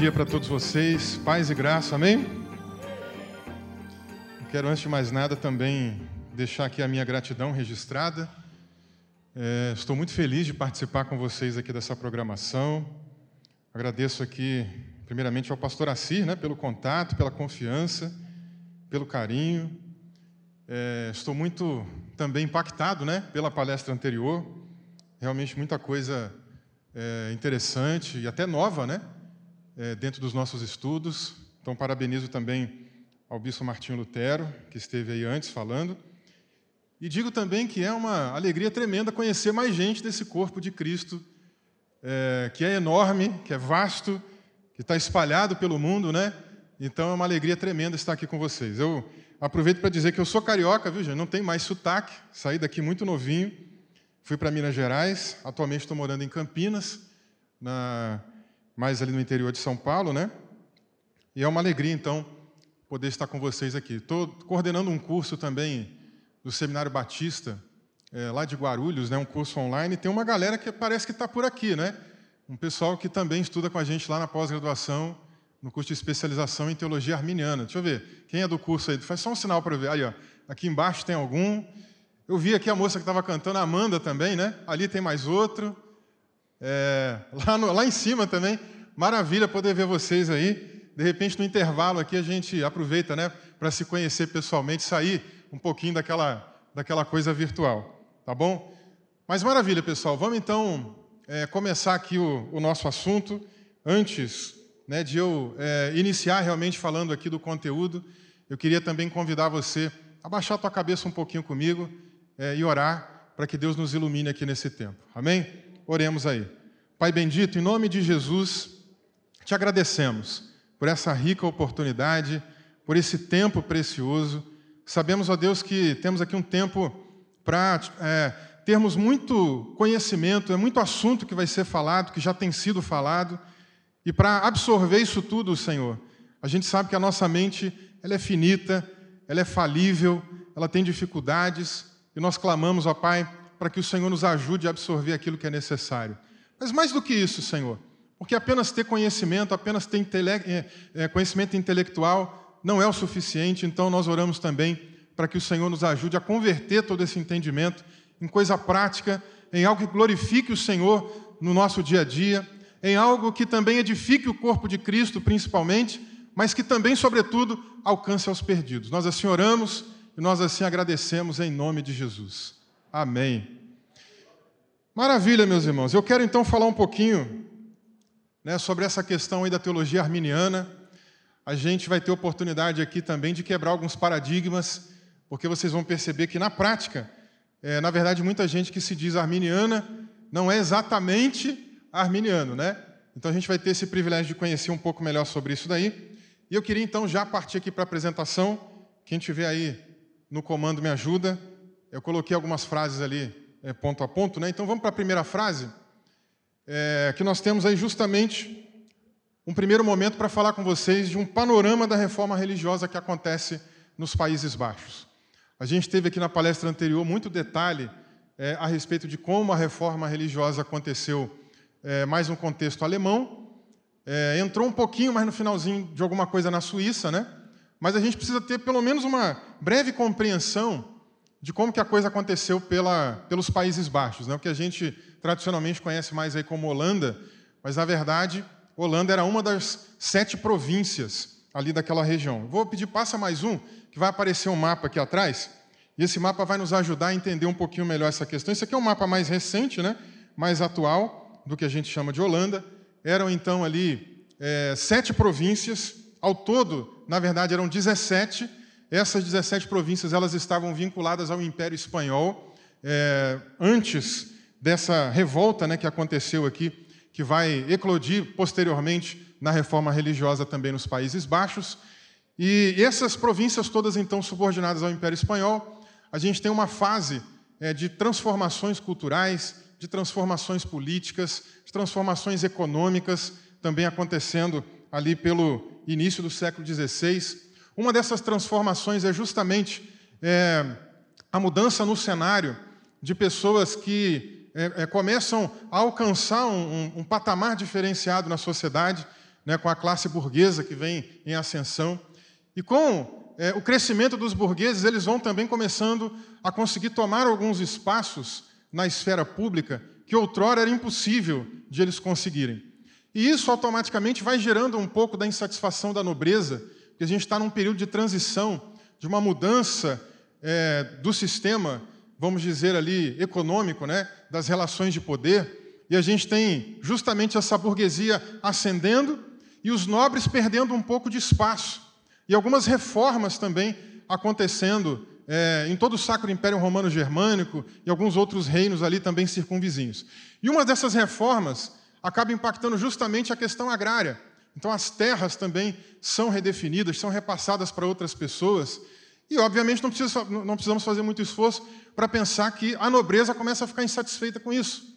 dia para todos vocês, paz e graça, amém? Quero, antes de mais nada, também deixar aqui a minha gratidão registrada. É, estou muito feliz de participar com vocês aqui dessa programação. Agradeço aqui, primeiramente, ao pastor Assir, né, pelo contato, pela confiança, pelo carinho. É, estou muito também impactado né, pela palestra anterior. Realmente muita coisa é, interessante e até nova, né? É, dentro dos nossos estudos. Então, parabenizo também ao Bispo Martinho Lutero, que esteve aí antes falando. E digo também que é uma alegria tremenda conhecer mais gente desse corpo de Cristo, é, que é enorme, que é vasto, que está espalhado pelo mundo, né? Então é uma alegria tremenda estar aqui com vocês. Eu aproveito para dizer que eu sou carioca, viu, gente? Não tem mais sotaque, saí daqui muito novinho. Fui para Minas Gerais, atualmente estou morando em Campinas, na, mais ali no interior de São Paulo, né? E é uma alegria, então, poder estar com vocês aqui. Estou coordenando um curso também do Seminário Batista, é, lá de Guarulhos, né? um curso online. Tem uma galera que parece que está por aqui, né? Um pessoal que também estuda com a gente lá na pós-graduação, no curso de especialização em teologia arminiana. Deixa eu ver, quem é do curso aí? Faz só um sinal para ver. Aí, ó, aqui embaixo tem algum. Eu vi aqui a moça que estava cantando, a Amanda também, né? Ali tem mais outro. É, lá, no, lá em cima também. Maravilha poder ver vocês aí. De repente, no intervalo aqui, a gente aproveita né, para se conhecer pessoalmente, sair um pouquinho daquela, daquela coisa virtual. Tá bom? Mas maravilha, pessoal. Vamos então é, começar aqui o, o, nosso assunto. Antes né, de eu é, iniciar realmente falando aqui do conteúdo, eu queria também convidar você a baixar a tua cabeça um pouquinho comigo é, e orar para que Deus nos ilumine aqui nesse tempo. Amém? Oremos aí. Pai bendito, em nome de Jesus, te agradecemos por essa rica oportunidade, por esse tempo precioso. Sabemos, ó Deus, que temos aqui um tempo para é, termos muito conhecimento, é muito assunto que vai ser falado, que já tem sido falado, e para absorver isso tudo, Senhor, a gente sabe que a nossa mente ela é finita, ela é falível, ela tem dificuldades, e nós clamamos, ó Pai, para que o Senhor nos ajude a absorver aquilo que é necessário. Mas mais do que isso, Senhor, porque apenas ter conhecimento, apenas ter intele é, é, conhecimento intelectual não é o suficiente, então nós oramos também para que o Senhor nos ajude a converter todo esse entendimento em coisa prática, em algo que glorifique o Senhor no nosso dia a dia, em algo que também edifique o corpo de Cristo, principalmente, mas que também, sobretudo, alcance aos perdidos. Nós assim oramos e nós assim agradecemos em nome de Jesus. Amém. Maravilha, meus irmãos. Eu quero então falar um pouquinho né, sobre essa questão aí da teologia arminiana. A gente vai ter oportunidade aqui também de quebrar alguns paradigmas, porque vocês vão perceber que na prática, é, na verdade, muita gente que se diz arminiana não é exatamente arminiano, né? Então a gente vai ter esse privilégio de conhecer um pouco melhor sobre isso daí. E eu queria então já partir aqui para a apresentação. Quem tiver aí no comando me ajuda. Eu coloquei algumas frases ali é, ponto a ponto, né? Então vamos para a primeira frase, é, que nós temos aí justamente um primeiro momento para falar com vocês de um panorama da reforma religiosa que acontece nos Países Baixos. A gente teve aqui na palestra anterior muito detalhe é, a respeito de como a reforma religiosa aconteceu é, mais no contexto alemão. É, entrou um pouquinho mais no finalzinho de alguma coisa na Suíça, né? mas a gente precisa ter pelo menos uma breve compreensão de como que a coisa aconteceu pela, pelos Países Baixos, né? o que a gente tradicionalmente conhece mais aí como Holanda, mas na verdade Holanda era uma das sete províncias ali daquela região. Vou pedir passa mais um, que vai aparecer um mapa aqui atrás, e esse mapa vai nos ajudar a entender um pouquinho melhor essa questão. Esse aqui é um mapa mais recente, né? mais atual do que a gente chama de Holanda. Eram então ali é, sete províncias, ao todo na verdade eram 17. Essas 17 províncias elas estavam vinculadas ao Império Espanhol é, antes dessa revolta né, que aconteceu aqui, que vai eclodir posteriormente na reforma religiosa também nos Países Baixos. E essas províncias todas então subordinadas ao Império Espanhol, a gente tem uma fase é, de transformações culturais, de transformações políticas, de transformações econômicas também acontecendo ali pelo início do século XVI. Uma dessas transformações é justamente é, a mudança no cenário de pessoas que é, é, começam a alcançar um, um, um, patamar diferenciado na sociedade, né, com a classe burguesa que vem em ascensão. E com é, o crescimento dos burgueses, eles vão também começando a conseguir tomar alguns espaços na esfera pública que outrora era impossível de eles conseguirem. E isso automaticamente vai gerando um pouco da insatisfação da nobreza, porque a gente está num período de transição, de uma mudança é, do sistema, vamos dizer ali, econômico, né, das relações de poder, e a gente tem justamente essa burguesia ascendendo e os nobres perdendo um pouco de espaço. E algumas reformas também acontecendo é, em todo o Sacro Império Romano Germânico e alguns outros reinos ali também circunvizinhos. E uma dessas reformas acaba impactando justamente a questão agrária. Então, as terras também são redefinidas, são repassadas para outras pessoas. E, obviamente, não, precisa, não precisamos fazer muito esforço para pensar que a nobreza começa a ficar insatisfeita com isso.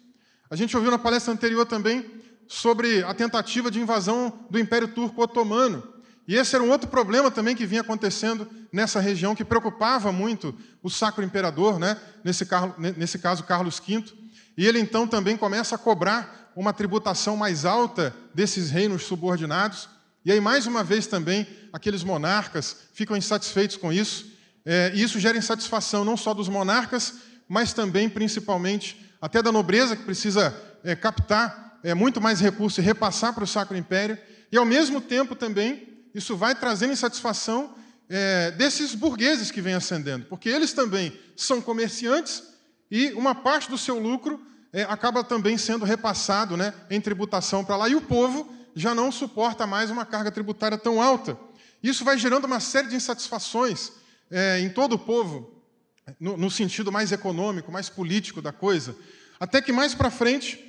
A gente ouviu na palestra anterior também sobre a tentativa de invasão do Império Turco Otomano. E esse era um outro problema também que vinha acontecendo nessa região, que preocupava muito o Sacro Imperador, né? nesse, nesse caso Carlos V. E ele então também começa a cobrar uma tributação mais alta desses reinos subordinados. E aí, mais uma vez também, aqueles monarcas ficam insatisfeitos com isso. É, e isso gera insatisfação não só dos monarcas, mas também, principalmente, até da nobreza, que precisa é, captar é, muito mais recursos e repassar para o Sacro Império. E, ao mesmo tempo, também, isso vai trazendo insatisfação é, desses burgueses que vêm ascendendo, porque eles também são comerciantes e uma parte do seu lucro é, acaba também sendo repassado né, em tributação para lá, e o povo já não suporta mais uma carga tributária tão alta. Isso vai gerando uma série de insatisfações é, em todo o povo, no, no sentido mais econômico, mais político da coisa, até que mais para frente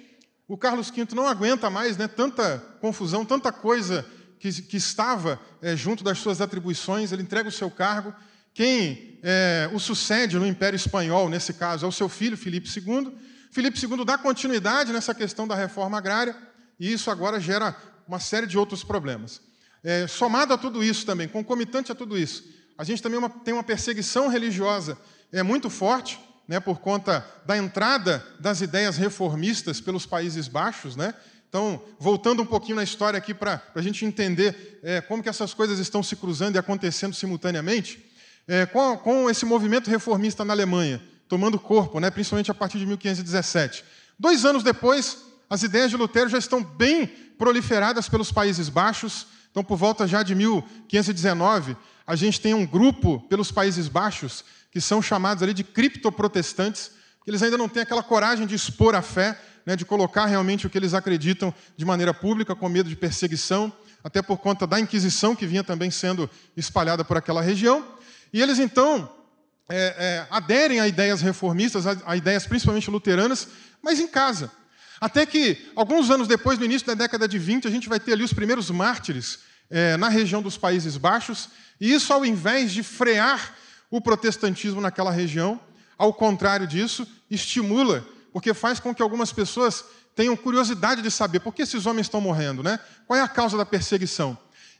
o Carlos V não aguenta mais né, tanta confusão, tanta coisa que, que estava é, junto das suas atribuições, ele entrega o seu cargo. Quem é, o sucede no Império Espanhol, nesse caso, é o seu filho, Filipe II, Filipe II dá continuidade nessa questão da reforma agrária, e isso agora gera uma série de outros problemas. É, somado a tudo isso também, concomitante a tudo isso, a gente também uma, tem uma perseguição religiosa é, muito forte, né, por conta da entrada das ideias reformistas pelos Países Baixos. Né? Então, voltando um pouquinho na história aqui para a gente entender é, como que essas coisas estão se cruzando e acontecendo simultaneamente, é, com, com esse movimento reformista na Alemanha, tomando corpo, né, principalmente a partir de 1517. Dois anos depois, as ideias de Lutero já estão bem proliferadas pelos Países Baixos. Então, por volta já de 1519, a gente tem um grupo pelos Países Baixos que são chamados ali de criptoprotestantes, que eles ainda não têm aquela coragem de expor a fé, né, de colocar realmente o que eles acreditam de maneira pública, com medo de perseguição, até por conta da Inquisição que vinha também sendo espalhada por aquela região. E eles então é, é, aderem a ideias reformistas, a, a ideias principalmente luteranas, mas em casa. Até que, alguns anos depois, no início da década de 20, a gente vai ter ali os primeiros mártires é, na região dos Países Baixos, e isso, ao invés de frear o protestantismo naquela região, ao contrário disso, estimula, porque faz com que algumas pessoas tenham curiosidade de saber por que esses homens estão morrendo, né? qual é a causa da perseguição.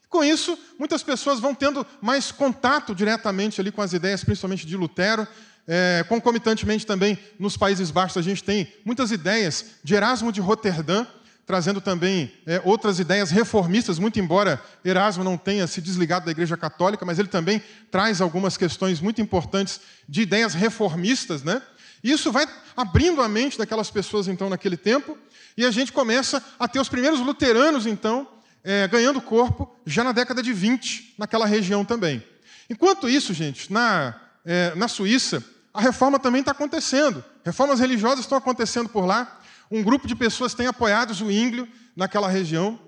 Com isso, muitas pessoas vão tendo mais contato diretamente ali com as ideias, principalmente de Lutero. É, concomitantemente também, nos Países Baixos, a gente tem muitas ideias de Erasmo de Roterdã, trazendo também é, outras ideias reformistas, muito embora Erasmo não tenha se desligado da Igreja Católica, mas ele também traz algumas questões muito importantes de ideias reformistas, né? Isso vai abrindo a mente daquelas pessoas, então, naquele tempo, e a gente começa a ter os primeiros luteranos, então, é, ganhando corpo já na década de 20, naquela região também. Enquanto isso, gente, na, é, na Suíça, a reforma também está acontecendo. Reformas religiosas estão acontecendo por lá. Um grupo de pessoas tem apoiado o Zwinglio naquela região,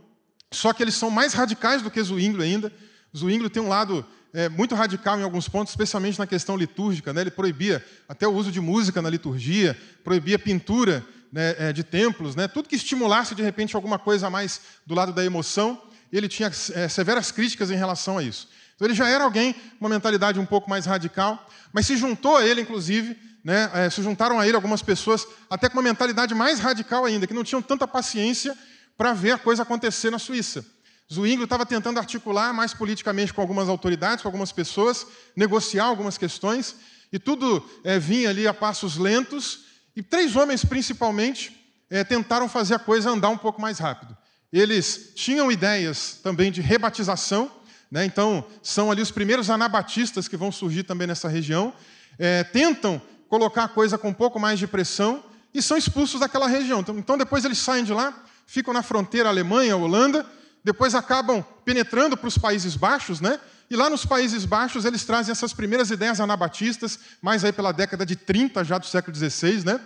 só que eles são mais radicais do que Zwinglio ainda. Zwinglio tem um lado é, muito radical em alguns pontos, especialmente na questão litúrgica. Né? Ele proibia até o uso de música na liturgia, proibia pintura né, é, de templos, né, tudo que estimulasse de repente alguma coisa mais do lado da emoção, ele tinha é, severas críticas em relação a isso. Então ele já era alguém uma mentalidade um pouco mais radical, mas se juntou a ele, inclusive, né, é, se juntaram a ele algumas pessoas até com uma mentalidade mais radical ainda, que não tinham tanta paciência para ver a coisa acontecer na Suíça. Zwinglio estava tentando articular mais politicamente com algumas autoridades, com algumas pessoas, negociar algumas questões, e tudo é, vinha ali a passos lentos, e três homens, principalmente, é, tentaram fazer a coisa andar um pouco mais rápido. eles tinham ideias também de rebatização, né? então são ali os primeiros anabatistas que vão surgir também nessa região, é, tentam colocar a coisa com um pouco mais de pressão e são expulsos daquela região. Então, então depois eles saem de lá, ficam na fronteira Alemanha, Holanda, depois acabam penetrando para os Países Baixos, né? E lá nos Países Baixos eles trazem essas primeiras ideias anabatistas, mais aí pela década de 30 já do século XVI, né?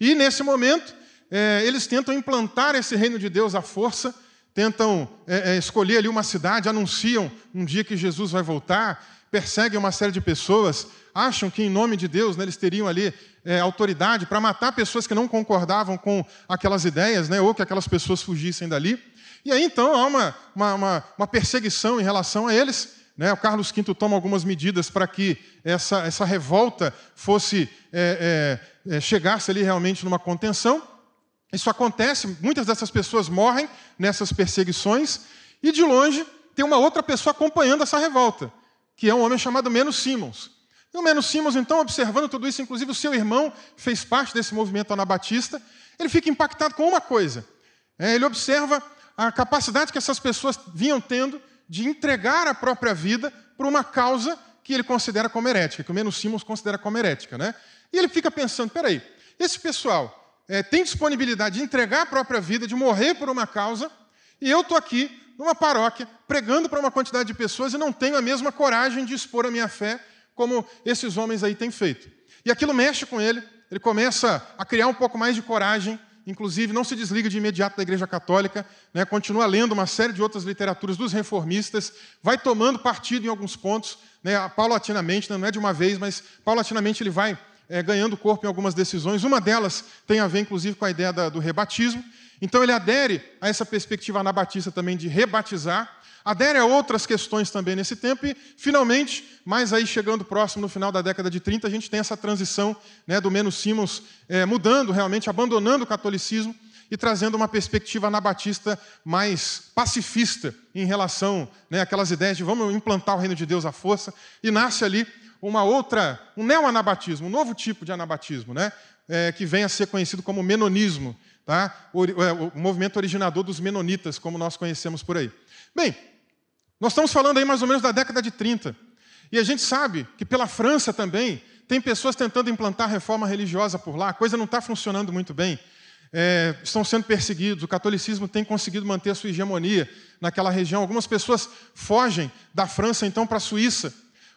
E nesse momento é, eles tentam implantar esse reino de Deus à força, tentam é, é, escolher ali uma cidade, anunciam um dia que Jesus vai voltar, perseguem uma série de pessoas, acham que em nome de Deus né, eles teriam ali é, autoridade para matar pessoas que não concordavam com aquelas ideias, né, ou que aquelas pessoas fugissem dali. E aí então há uma, uma, uma perseguição em relação a eles. Né? O Carlos V toma algumas medidas para que essa, essa revolta fosse é, é, é, chegasse ali realmente numa contenção. Isso acontece, muitas dessas pessoas morrem nessas perseguições, e de longe tem uma outra pessoa acompanhando essa revolta, que é um homem chamado Menos Simons. E o Menos Simons, então, observando tudo isso, inclusive o seu irmão fez parte desse movimento anabatista, ele fica impactado com uma coisa. É, ele observa a capacidade que essas pessoas vinham tendo de entregar a própria vida por uma causa que ele considera como herética, que o Menos Simons considera como herética. Né? E ele fica pensando: peraí, esse pessoal é, tem disponibilidade de entregar a própria vida, de morrer por uma causa, e eu estou aqui numa paróquia pregando para uma quantidade de pessoas e não tenho a mesma coragem de expor a minha fé como esses homens aí têm feito. E aquilo mexe com ele, ele começa a criar um pouco mais de coragem, inclusive não se desliga de imediato da Igreja Católica, né, continua lendo uma série de outras literaturas dos reformistas, vai tomando partido em alguns pontos, né, paulatinamente, não é de uma vez, mas paulatinamente ele vai é, ganhando corpo em algumas decisões. Uma delas tem a ver, inclusive, com a ideia da, do rebatismo. Então, ele adere a essa perspectiva anabatista também de rebatizar, adere a outras questões também nesse tempo, e, finalmente, mais aí chegando próximo no final da década de 30, a gente tem essa transição né, do Menos Simons é, mudando realmente, abandonando o catolicismo e trazendo uma perspectiva anabatista mais pacifista em relação né, àquelas ideias de vamos implantar o reino de Deus à força, e nasce ali uma outra, um neo-anabatismo, um novo tipo de anabatismo, né? É, que vem a ser conhecido como menonismo, tá? o, é, o, movimento originador dos menonitas, como nós conhecemos por aí. Bem, nós estamos falando aí mais ou menos da década de 30, e a gente sabe que pela França também tem pessoas tentando implantar reforma religiosa por lá, a coisa não está funcionando muito bem. É, estão sendo perseguidos, o catolicismo tem conseguido manter a sua hegemonia naquela região. Algumas pessoas fogem da França então para a Suíça,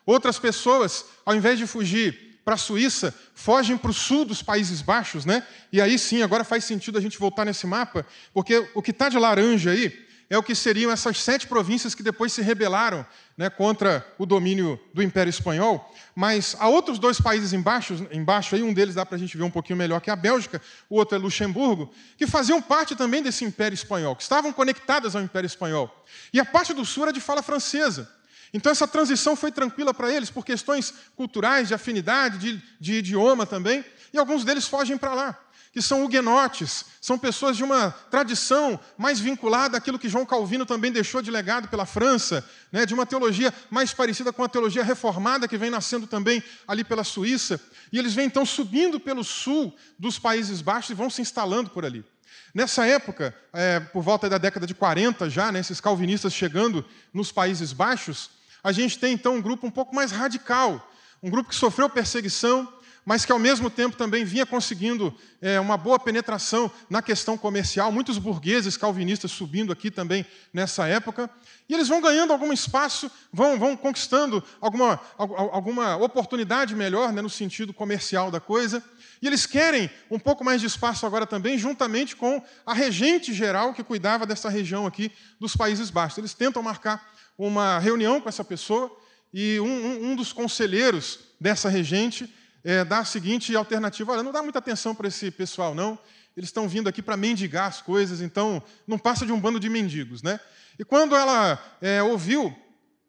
Outras pessoas, ao invés de fugir para a Suíça, fogem para o sul dos Países Baixos, né? E aí sim, agora faz sentido a gente voltar nesse mapa, porque o que está de laranja aí é o que seriam essas sete províncias que depois se rebelaram né, contra o domínio do Império Espanhol. Mas há outros dois países embaixo, embaixo aí, um deles dá para a gente ver um pouquinho melhor, que é a Bélgica, o outro é Luxemburgo, que faziam parte também desse Império Espanhol, que estavam conectadas ao Império Espanhol. E a parte do sul era de fala francesa. Então, essa transição foi tranquila para eles, por questões culturais, de afinidade, de, de idioma também, e alguns deles fogem para lá, que são huguenotes, são pessoas de uma tradição mais vinculada àquilo que João Calvino também deixou de legado pela França, né, de uma teologia mais parecida com a teologia reformada que vem nascendo também ali pela Suíça, e eles vêm então subindo pelo sul dos Países Baixos e vão se instalando por ali. Nessa época, é, por volta da década de 40 já, né, esses calvinistas chegando nos Países Baixos, a gente tem então um grupo um pouco mais radical, um grupo que sofreu perseguição, mas que ao mesmo tempo também vinha conseguindo é, uma boa penetração na questão comercial. Muitos burgueses calvinistas subindo aqui também nessa época. E eles vão ganhando algum espaço, vão, vão conquistando alguma, alguma oportunidade melhor né, no sentido comercial da coisa. E eles querem um pouco mais de espaço agora também, juntamente com a regente geral que cuidava dessa região aqui dos Países Baixos. Eles tentam marcar uma reunião com essa pessoa e um, um, um dos conselheiros dessa regente é, dá a seguinte alternativa: olha, não dá muita atenção para esse pessoal, não. Eles estão vindo aqui para mendigar as coisas, então não passa de um bando de mendigos, né? E quando ela é, ouviu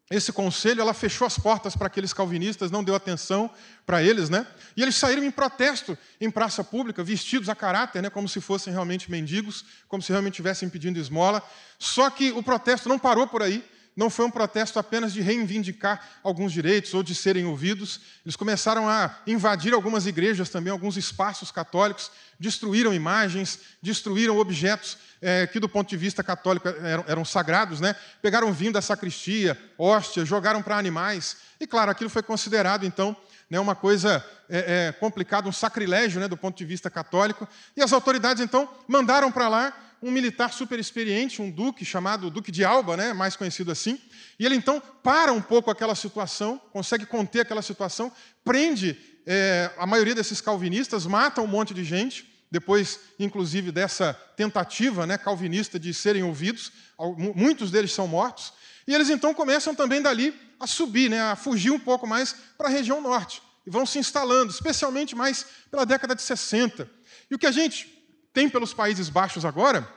esse conselho, ela fechou as portas para aqueles calvinistas, não deu atenção para eles, né? E eles saíram em protesto em praça pública, vestidos a caráter, né? Como se fossem realmente mendigos, como se realmente estivessem pedindo esmola. Só que o protesto não parou por aí não foi um protesto apenas de reivindicar alguns direitos ou de serem ouvidos. Eles começaram a invadir algumas igrejas também, alguns espaços católicos, destruíram imagens, destruíram objetos é, que, do ponto de vista católico, eram, eram sagrados, né? pegaram vinho da sacristia, hóstia, jogaram para animais. E, claro, aquilo foi considerado, então, né, uma coisa é, é, complicada, um sacrilégio né, do ponto de vista católico. E as autoridades, então, mandaram para lá um militar super experiente, um duque chamado Duque de Alba, né, mais conhecido assim. E ele, então, para um pouco aquela situação, consegue conter aquela situação, prende é, a maioria desses calvinistas, mata um monte de gente, depois, inclusive, dessa tentativa né, calvinista de serem ouvidos, muitos deles são mortos, e eles então começam também dali a subir, né, a fugir um pouco mais para a região norte, e vão se instalando, especialmente mais pela década de 60. E o que a gente tem pelos Países Baixos agora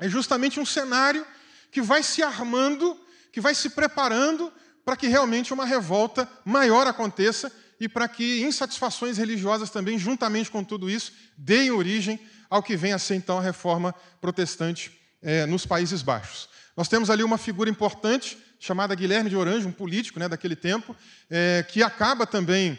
é justamente um cenário que vai se armando, que vai se preparando para que realmente uma revolta maior aconteça e para que insatisfações religiosas também, juntamente com tudo isso, deem origem ao que vem a ser então a reforma protestante é, nos Países Baixos. Nós temos ali uma figura importante chamada Guilherme de Orange, um político né, daquele tempo, é, que acaba também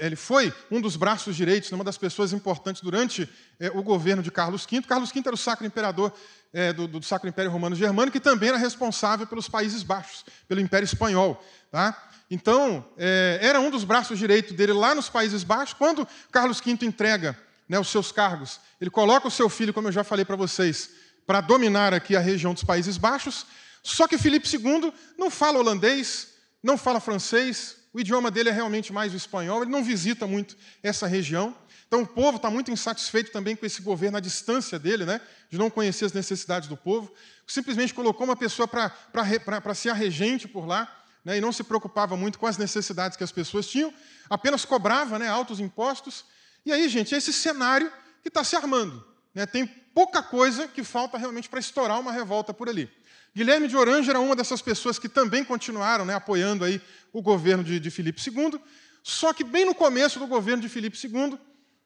ele foi um dos braços direitos, uma das pessoas importantes durante é, o governo de Carlos V. Carlos V era o sacro imperador é, do, do, Sacro Império Romano Germânico e também era responsável pelos Países Baixos, pelo Império Espanhol. Tá? Então, é, era um dos braços direitos dele lá nos Países Baixos. Quando Carlos V entrega né, os seus cargos, ele coloca o seu filho, como eu já falei para vocês, para dominar aqui a região dos Países Baixos. Só que Filipe II não fala holandês, não fala francês, o idioma dele é realmente mais o espanhol, ele não visita muito essa região. Então o povo está muito insatisfeito também com esse governo à distância dele, né, de não conhecer as necessidades do povo. Simplesmente colocou uma pessoa para ser a regente por lá né, e não se preocupava muito com as necessidades que as pessoas tinham, apenas cobrava né, altos impostos. E aí, gente, é esse cenário que está se armando. Né, tem pouca coisa que falta realmente para estourar uma revolta por ali. Guilherme de Orange era uma dessas pessoas que também continuaram né, apoiando aí o governo de, de Filipe II, só que bem no começo do governo de Filipe II,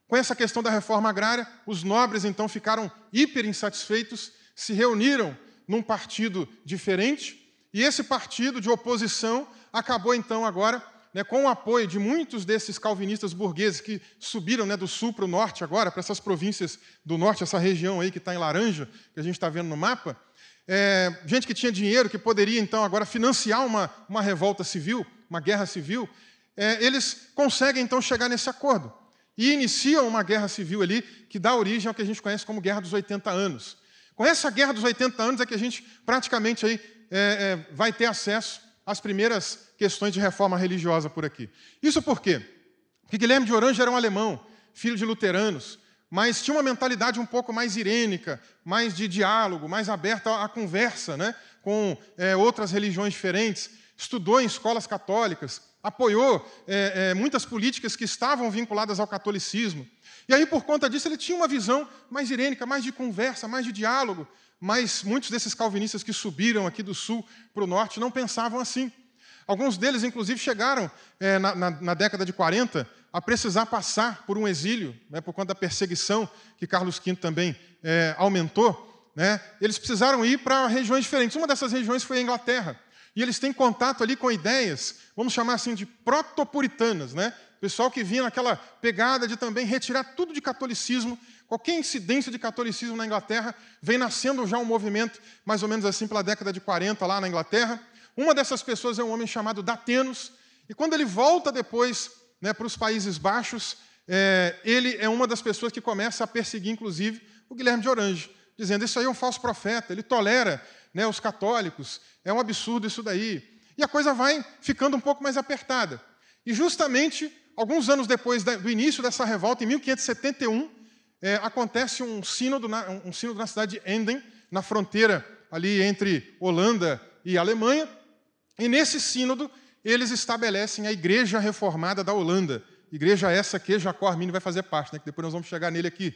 com essa questão da reforma agrária, os nobres então ficaram hiper insatisfeitos, se reuniram num partido diferente, e esse partido de oposição acabou então agora, né, com o apoio de muitos desses calvinistas burgueses que subiram né, do sul para o norte agora, para essas províncias do norte, essa região aí que está em laranja, que a gente está vendo no mapa, é, gente que tinha dinheiro, que poderia então agora financiar uma, uma revolta civil, uma guerra civil, é, eles conseguem então chegar nesse acordo e iniciam uma guerra civil ali que dá origem ao que a gente conhece como Guerra dos 80 Anos. Com essa Guerra dos 80 Anos é que a gente praticamente aí é, é, vai ter acesso às primeiras questões de reforma religiosa por aqui. Isso por quê? Porque Guilherme de Orange era um alemão, filho de luteranos, mas tinha uma mentalidade um pouco mais irênica, mais de diálogo, mais aberta à conversa né, com é, outras religiões diferentes. Estudou em escolas católicas, apoiou é, é, muitas políticas que estavam vinculadas ao catolicismo. E aí, por conta disso, ele tinha uma visão mais irênica, mais de conversa, mais de diálogo, mas muitos desses calvinistas que subiram aqui do sul para o norte não pensavam assim. Alguns deles, inclusive, chegaram é, na, na, na, década de 40 a precisar passar por um exílio, né, por conta da perseguição que Carlos V também é, aumentou. Né, eles precisaram ir para regiões diferentes. Uma dessas regiões foi a Inglaterra. E eles têm contato ali com ideias, vamos chamar assim, de protopuritanas. Né? Pessoal que vinha naquela pegada de também retirar tudo de catolicismo Qualquer incidência de catolicismo na Inglaterra vem nascendo já um movimento, mais ou menos assim, pela década de 40 lá na Inglaterra. Uma dessas pessoas é um homem chamado Datenos, e quando ele volta depois né, para os Países Baixos, é, ele é uma das pessoas que começa a perseguir, inclusive, o Guilherme de Orange, dizendo: Isso aí é um falso profeta, ele tolera né, os católicos, é um absurdo isso daí. E a coisa vai ficando um pouco mais apertada. E justamente, alguns anos depois do início dessa revolta, em 1571, é, acontece um sínodo, na, um sínodo na cidade de Enden, na fronteira ali entre Holanda e Alemanha. E nesse sínodo, eles estabelecem a Igreja Reformada da Holanda. Igreja essa que Jacó Arminio vai fazer parte, né, que depois nós vamos chegar nele aqui.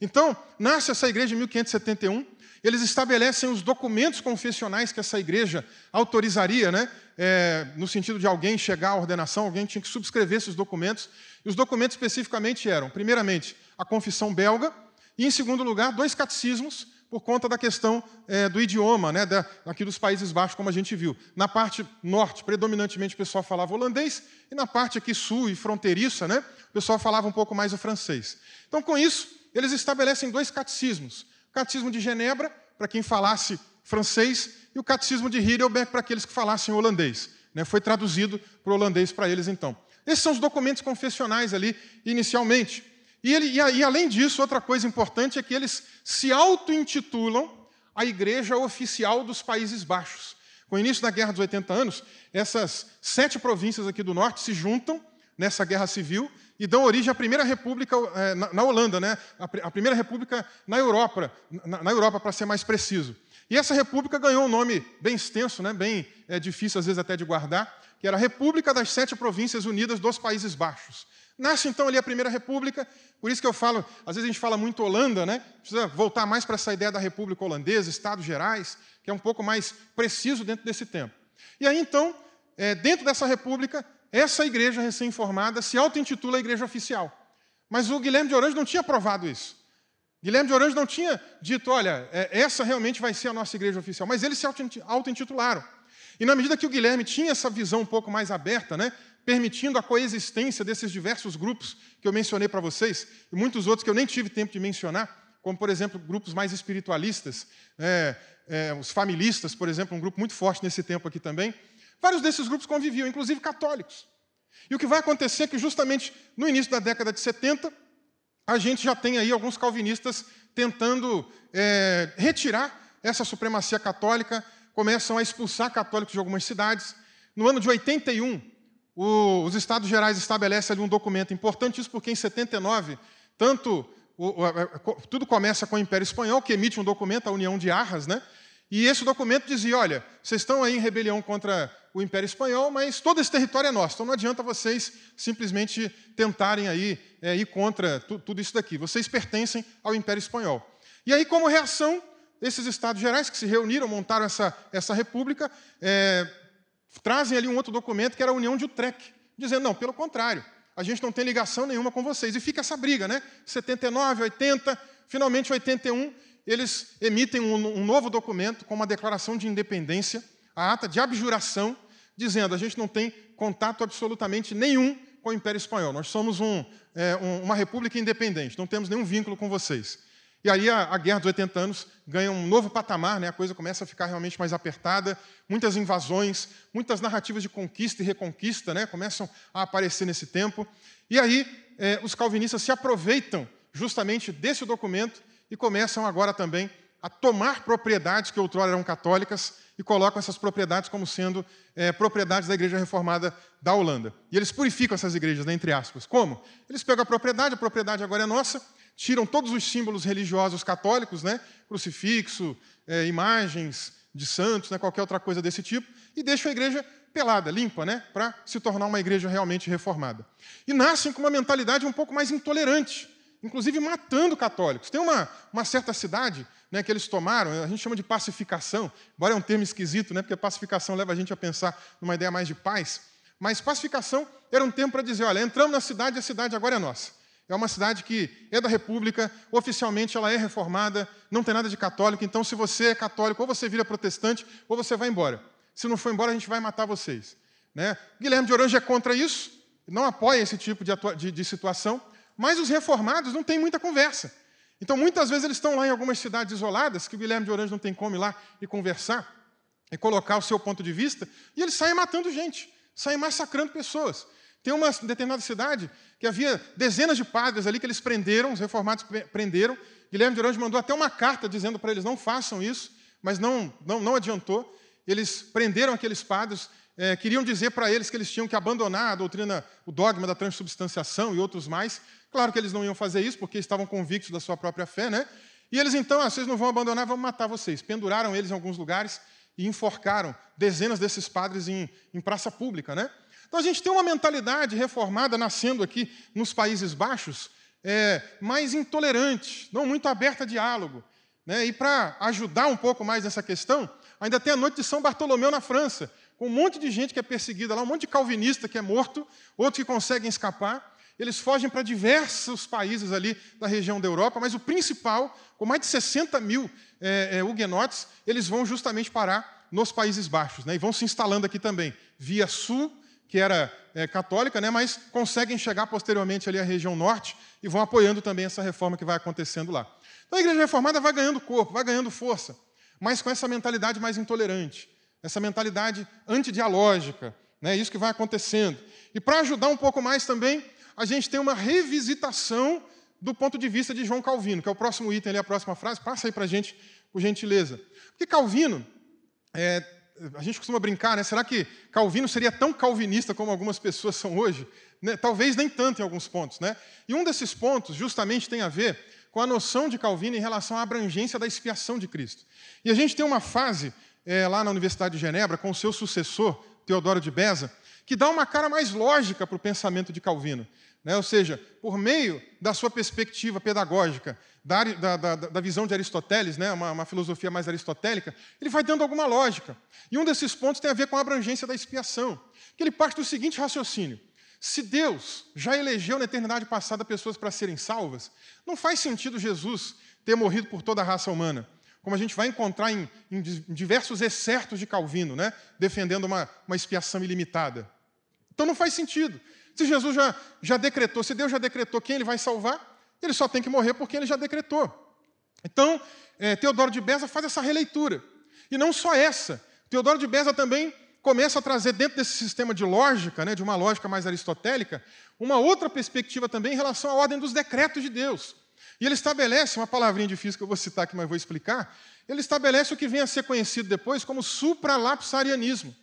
Então, nasce essa igreja em 1571, eles estabelecem os documentos confessionais que essa igreja autorizaria, né? É, no sentido de alguém chegar à ordenação, alguém tinha que subscrever esses documentos. E os documentos especificamente eram, primeiramente, a confissão belga, e, em segundo lugar, dois catecismos por conta da questão é, do idioma, né, da, aqui dos Países Baixos, como a gente viu. Na parte norte, predominantemente, o pessoal falava holandês, e na parte aqui sul e fronteiriça, né, o pessoal falava um pouco mais o francês. Então, com isso, eles estabelecem dois catecismos. O catecismo de Genebra, para quem falasse francês, e o catecismo de Heidelberg, para aqueles que falassem holandês. Né, foi traduzido para o holandês para eles, então. Esses são os documentos confessionais ali, inicialmente. E, ele, e, além disso, outra coisa importante é que eles se auto-intitulam a Igreja Oficial dos Países Baixos. Com o início da Guerra dos 80 anos, essas sete províncias aqui do norte se juntam nessa guerra civil e dão origem à primeira república é, na, na, Holanda, né? a, a, primeira república na Europa, na, na Europa para ser mais preciso. E essa república ganhou um nome bem extenso, né? bem é, difícil às vezes até de guardar, que era a República das Sete Províncias Unidas dos Países Baixos. Nasce então ali a Primeira República, por isso que eu falo, às vezes a gente fala muito Holanda, né? Precisa voltar mais para essa ideia da República Holandesa, Estados Gerais, que é um pouco mais preciso dentro desse tempo. E aí então, é, dentro dessa república, essa igreja recém-formada se auto-intitula a igreja oficial. Mas o Guilherme de Orange não tinha provado isso. Guilherme de Orange não tinha dito, olha, é, essa realmente vai ser a nossa igreja oficial. Mas eles se auto-intitularam. E na medida que o Guilherme tinha essa visão um pouco mais aberta, né, permitindo a coexistência desses diversos grupos que eu mencionei para vocês, e muitos outros que eu nem tive tempo de mencionar, como, por exemplo, grupos mais espiritualistas, é, é, os familistas, por exemplo, um grupo muito forte nesse tempo aqui também. Vários desses grupos conviviam, inclusive católicos. E o que vai acontecer é que, justamente no início da década de 70, a gente já tem aí alguns calvinistas tentando é, retirar essa supremacia católica, começam a expulsar católicos de algumas cidades. No ano de 81, o, os Estados Gerais estabelecem ali um documento importante, isso porque em 79, tanto o, o, tudo começa com o Império Espanhol, que emite um documento, a União de Arras, né? E esse documento dizia: olha, vocês estão aí em rebelião contra o Império Espanhol, mas todo esse território é nosso, então não adianta vocês simplesmente tentarem aí é, ir contra tudo isso daqui. Vocês pertencem ao Império Espanhol. E aí, como reação, esses Estados Gerais que se reuniram, montaram essa, essa república, é, trazem ali um outro documento que era a União de Utrecht, dizendo, não, pelo contrário, a gente não tem ligação nenhuma com vocês. E fica essa briga, né? 79, 80, finalmente 81, eles emitem um, um novo documento com uma declaração de independência, a ata de abjuração, dizendo, a gente não tem contato absolutamente nenhum com o Império Espanhol. Nós somos um, é, um, uma república independente, não temos nenhum vínculo com vocês. E aí a, a, Guerra dos 80 anos ganha um novo patamar, né? a coisa começa a ficar realmente mais apertada, muitas invasões, muitas narrativas de conquista e reconquista né? começam a aparecer nesse tempo. E aí é, os calvinistas se aproveitam justamente desse documento e começam agora também a tomar propriedades que outrora eram católicas e colocam essas propriedades como sendo é, propriedades da Igreja Reformada da Holanda. E eles purificam essas igrejas, né, entre aspas. Como? Eles pegam a propriedade, a propriedade agora é nossa, tiram todos os símbolos religiosos católicos, né? crucifixo, é, imagens de santos, né? qualquer outra coisa desse tipo, e deixam a igreja pelada, limpa, né? para se tornar uma igreja realmente reformada. E nascem com uma mentalidade um pouco mais intolerante, inclusive matando católicos. Tem uma, uma certa cidade né, que eles tomaram, a gente chama de pacificação, embora é um termo esquisito, né, porque pacificação leva a gente a pensar numa ideia mais de paz, mas pacificação era um termo para dizer, olha, entramos na cidade, a cidade agora é nossa. É uma cidade que é da República, oficialmente ela é reformada, não tem nada de católico, então se você é católico, ou você vira protestante, ou você vai embora. Se não for embora, a gente vai matar vocês. Né? Guilherme de Orange é contra isso, não apoia esse tipo de, de, de situação, mas os reformados não têm muita conversa. Então, muitas vezes, eles estão lá em algumas cidades isoladas, que o Guilherme de Orange não tem como ir lá e conversar, e colocar o seu ponto de vista, e eles saem matando gente, saem massacrando pessoas. Tem uma determinada cidade que havia dezenas de padres ali que eles prenderam, os reformados prenderam. Guilherme de Orange mandou até uma carta dizendo para eles não façam isso, mas não, não, não adiantou. Eles prenderam aqueles padres, é, queriam dizer para eles que eles tinham que abandonar a doutrina, o dogma da transubstanciação e outros mais. Claro que eles não iam fazer isso, porque estavam convictos da sua própria fé, né? E eles então, ah, vocês não vão abandonar, vamos matar vocês. Penduraram eles em alguns lugares e enforcaram dezenas desses padres em, em praça pública, né? Então a gente tem uma mentalidade reformada nascendo aqui nos Países Baixos, é, mais intolerante, não muito aberta a diálogo. Né? E para ajudar um pouco mais nessa questão, ainda tem a noite de São Bartolomeu na França, com um monte de gente que é perseguida lá, um monte de calvinista que é morto, outros que conseguem escapar. eles fogem para diversos países ali da região da Europa, mas o principal, com mais de 60 mil é, é, huguenotes, eles vão justamente parar nos Países Baixos, né, e vão se instalando aqui também, via sul, que era é, católica, né, mas conseguem chegar posteriormente ali à região norte e vão apoiando também essa reforma que vai acontecendo lá. Então a igreja reformada vai ganhando corpo, vai ganhando força, mas com essa mentalidade mais intolerante, essa mentalidade antidialógica, né, isso que vai acontecendo. E para ajudar um pouco mais também, a gente tem uma revisitação do ponto de vista de João Calvino, que é o próximo item ali, a próxima frase. Passa aí para a gente, por gentileza. Porque Calvino, é, a gente costuma brincar, né? Será que Calvino seria tão calvinista como algumas pessoas são hoje? Né? Talvez nem tanto em alguns pontos, né? E um desses pontos justamente tem a ver com a noção de Calvino em relação à abrangência da expiação de Cristo. E a gente tem uma fase é, lá na Universidade de Genebra com o seu sucessor, Teodoro de Beza, que dá uma cara mais lógica para o pensamento de Calvino. Né? Ou seja, por meio da sua perspectiva pedagógica, da, da, da, da visão de Aristóteles, né? Uma, uma, filosofia mais aristotélica, ele vai dando alguma lógica. E um desses pontos tem a ver com a abrangência da expiação, que ele parte do seguinte raciocínio. Se Deus já elegeu na eternidade passada pessoas para serem salvas, não faz sentido Jesus ter morrido por toda a raça humana, como a gente vai encontrar em, em diversos excertos de Calvino, né? defendendo uma, uma expiação ilimitada. Então não faz sentido. Se Jesus já, já decretou, se Deus já decretou quem ele vai salvar, ele só tem que morrer porque ele já decretou. Então, é, Teodoro de Beza faz essa releitura. E não só essa. Teodoro de Beza também começa a trazer dentro desse sistema de lógica, né, de uma lógica mais aristotélica, uma outra perspectiva também em relação à ordem dos decretos de Deus. E ele estabelece, uma palavrinha difícil que eu vou citar aqui, mas vou explicar, ele estabelece o que vem a ser conhecido depois como supralapsarianismo.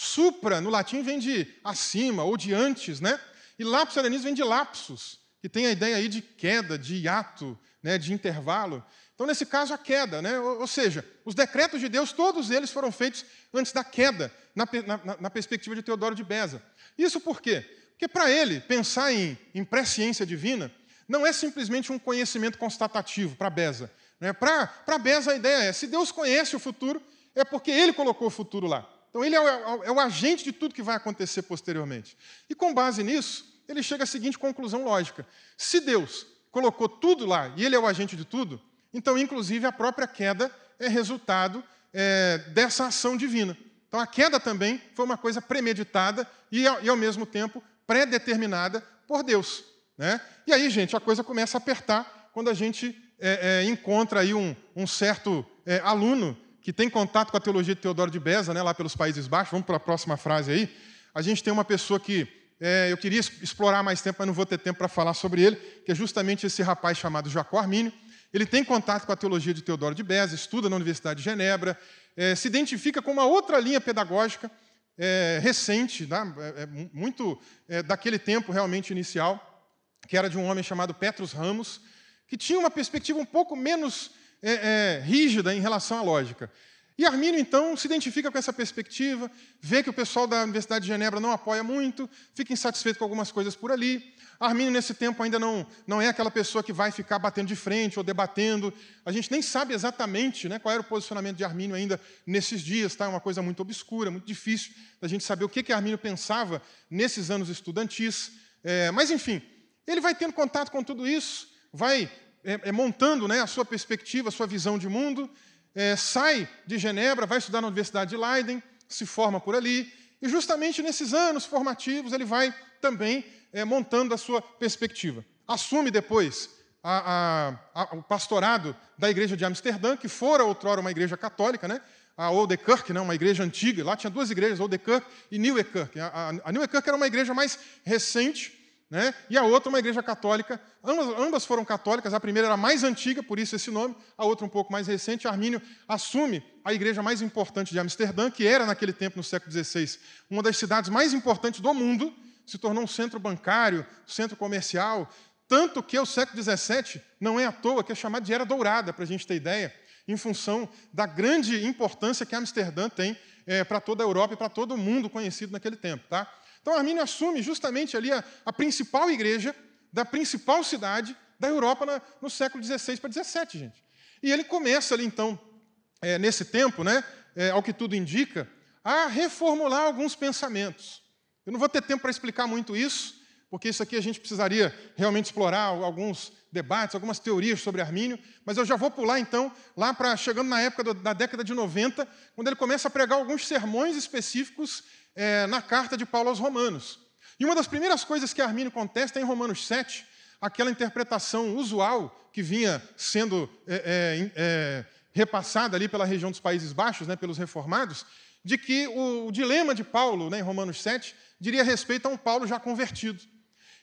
Supra, no latim, vem de acima ou de antes, né? E lapsarianismo vem de lapsus, que tem a ideia aí de queda, de hiato, né, de intervalo. Então, nesse caso, a queda, né? ou, ou seja, os decretos de Deus, todos eles foram feitos antes da queda, na, na, na perspectiva de Teodoro de Beza. Isso por quê? Porque para ele, pensar em, em presciência divina não é simplesmente um conhecimento constatativo para Beza. Né? Para Beza, a ideia é: se Deus conhece o futuro, é porque ele colocou o futuro lá. Então, ele é o, é o agente de tudo que vai acontecer posteriormente. E com base nisso, ele chega à seguinte conclusão lógica: se Deus colocou tudo lá e ele é o agente de tudo, então, inclusive, a própria queda é resultado é, dessa ação divina. Então, a queda também foi uma coisa premeditada e, ao mesmo tempo, pré-determinada por Deus. Né? E aí, gente, a coisa começa a apertar quando a gente é, é, encontra aí um, um certo é, aluno que tem contato com a teologia de Teodoro de Beza, né, lá pelos Países Baixos, vamos para a próxima frase aí. A gente tem uma pessoa que é, eu queria explorar mais tempo, mas não vou ter tempo para falar sobre ele, que é justamente esse rapaz chamado Jacó Armínio. Ele tem contato com a teologia de Teodoro de Beza, estuda na Universidade de Genebra, é, se identifica com uma outra linha pedagógica é, recente, né, é, é muito é, daquele tempo realmente inicial, que era de um homem chamado Petrus Ramos, que tinha uma perspectiva um pouco menos é, é, rígida em relação à lógica. E Armínio, então, se identifica com essa perspectiva, vê que o pessoal da Universidade de Genebra não apoia muito, fica insatisfeito com algumas coisas por ali. Armínio, nesse tempo, ainda não, não é aquela pessoa que vai ficar batendo de frente ou debatendo. A gente nem sabe exatamente né, qual era o posicionamento de Armínio ainda nesses dias, tá? é uma coisa muito obscura, muito difícil da gente saber o que, que Armínio pensava nesses anos estudantis. É, mas, enfim, ele vai tendo contato com tudo isso, vai é, é, montando né, a sua perspectiva, a sua visão de mundo, é, sai de Genebra, vai estudar na Universidade de Leiden, se forma por ali, e justamente nesses anos formativos ele vai também é, montando a sua perspectiva. Assume depois a, a, a, o pastorado da igreja de Amsterdã, que fora outrora uma igreja católica, né? a Oldekirk, né? uma igreja antiga, lá tinha duas igrejas, Oldekirk e Nieuwekirk. A, a, a era uma igreja mais recente, né? e a outra uma igreja católica. Ambas, ambas, foram católicas, a primeira era mais antiga, por isso esse nome, a outra um pouco mais recente. Armínio assume a igreja mais importante de Amsterdã, que era naquele tempo, no século XVI, uma das cidades mais importantes do mundo, se tornou um centro bancário, centro comercial, tanto que o século XVII não é à toa que é chamado de Era Dourada, para a gente ter ideia, em função da grande importância que Amsterdã tem é, para toda a Europa e para todo o mundo conhecido naquele tempo. Tá? Então Armínio assume justamente ali a, a principal igreja da principal cidade da Europa na, no século XVI para XVII, gente. E ele começa ali, então, é, nesse tempo, né, é, ao que tudo indica, a reformular alguns pensamentos. Eu não vou ter tempo para explicar muito isso, porque isso aqui a gente precisaria realmente explorar alguns debates, algumas teorias sobre Armínio, mas eu já vou pular então lá para chegando na época do, da década de 90, quando ele começa a pregar alguns sermões específicos é, na carta de Paulo aos Romanos. E uma das primeiras coisas que Armínio contesta é em Romanos 7, aquela interpretação usual que vinha sendo é, é, repassada ali pela região dos Países Baixos, né, pelos reformados, de que o, o dilema de Paulo, né, em Romanos 7, diria respeito a um Paulo já convertido.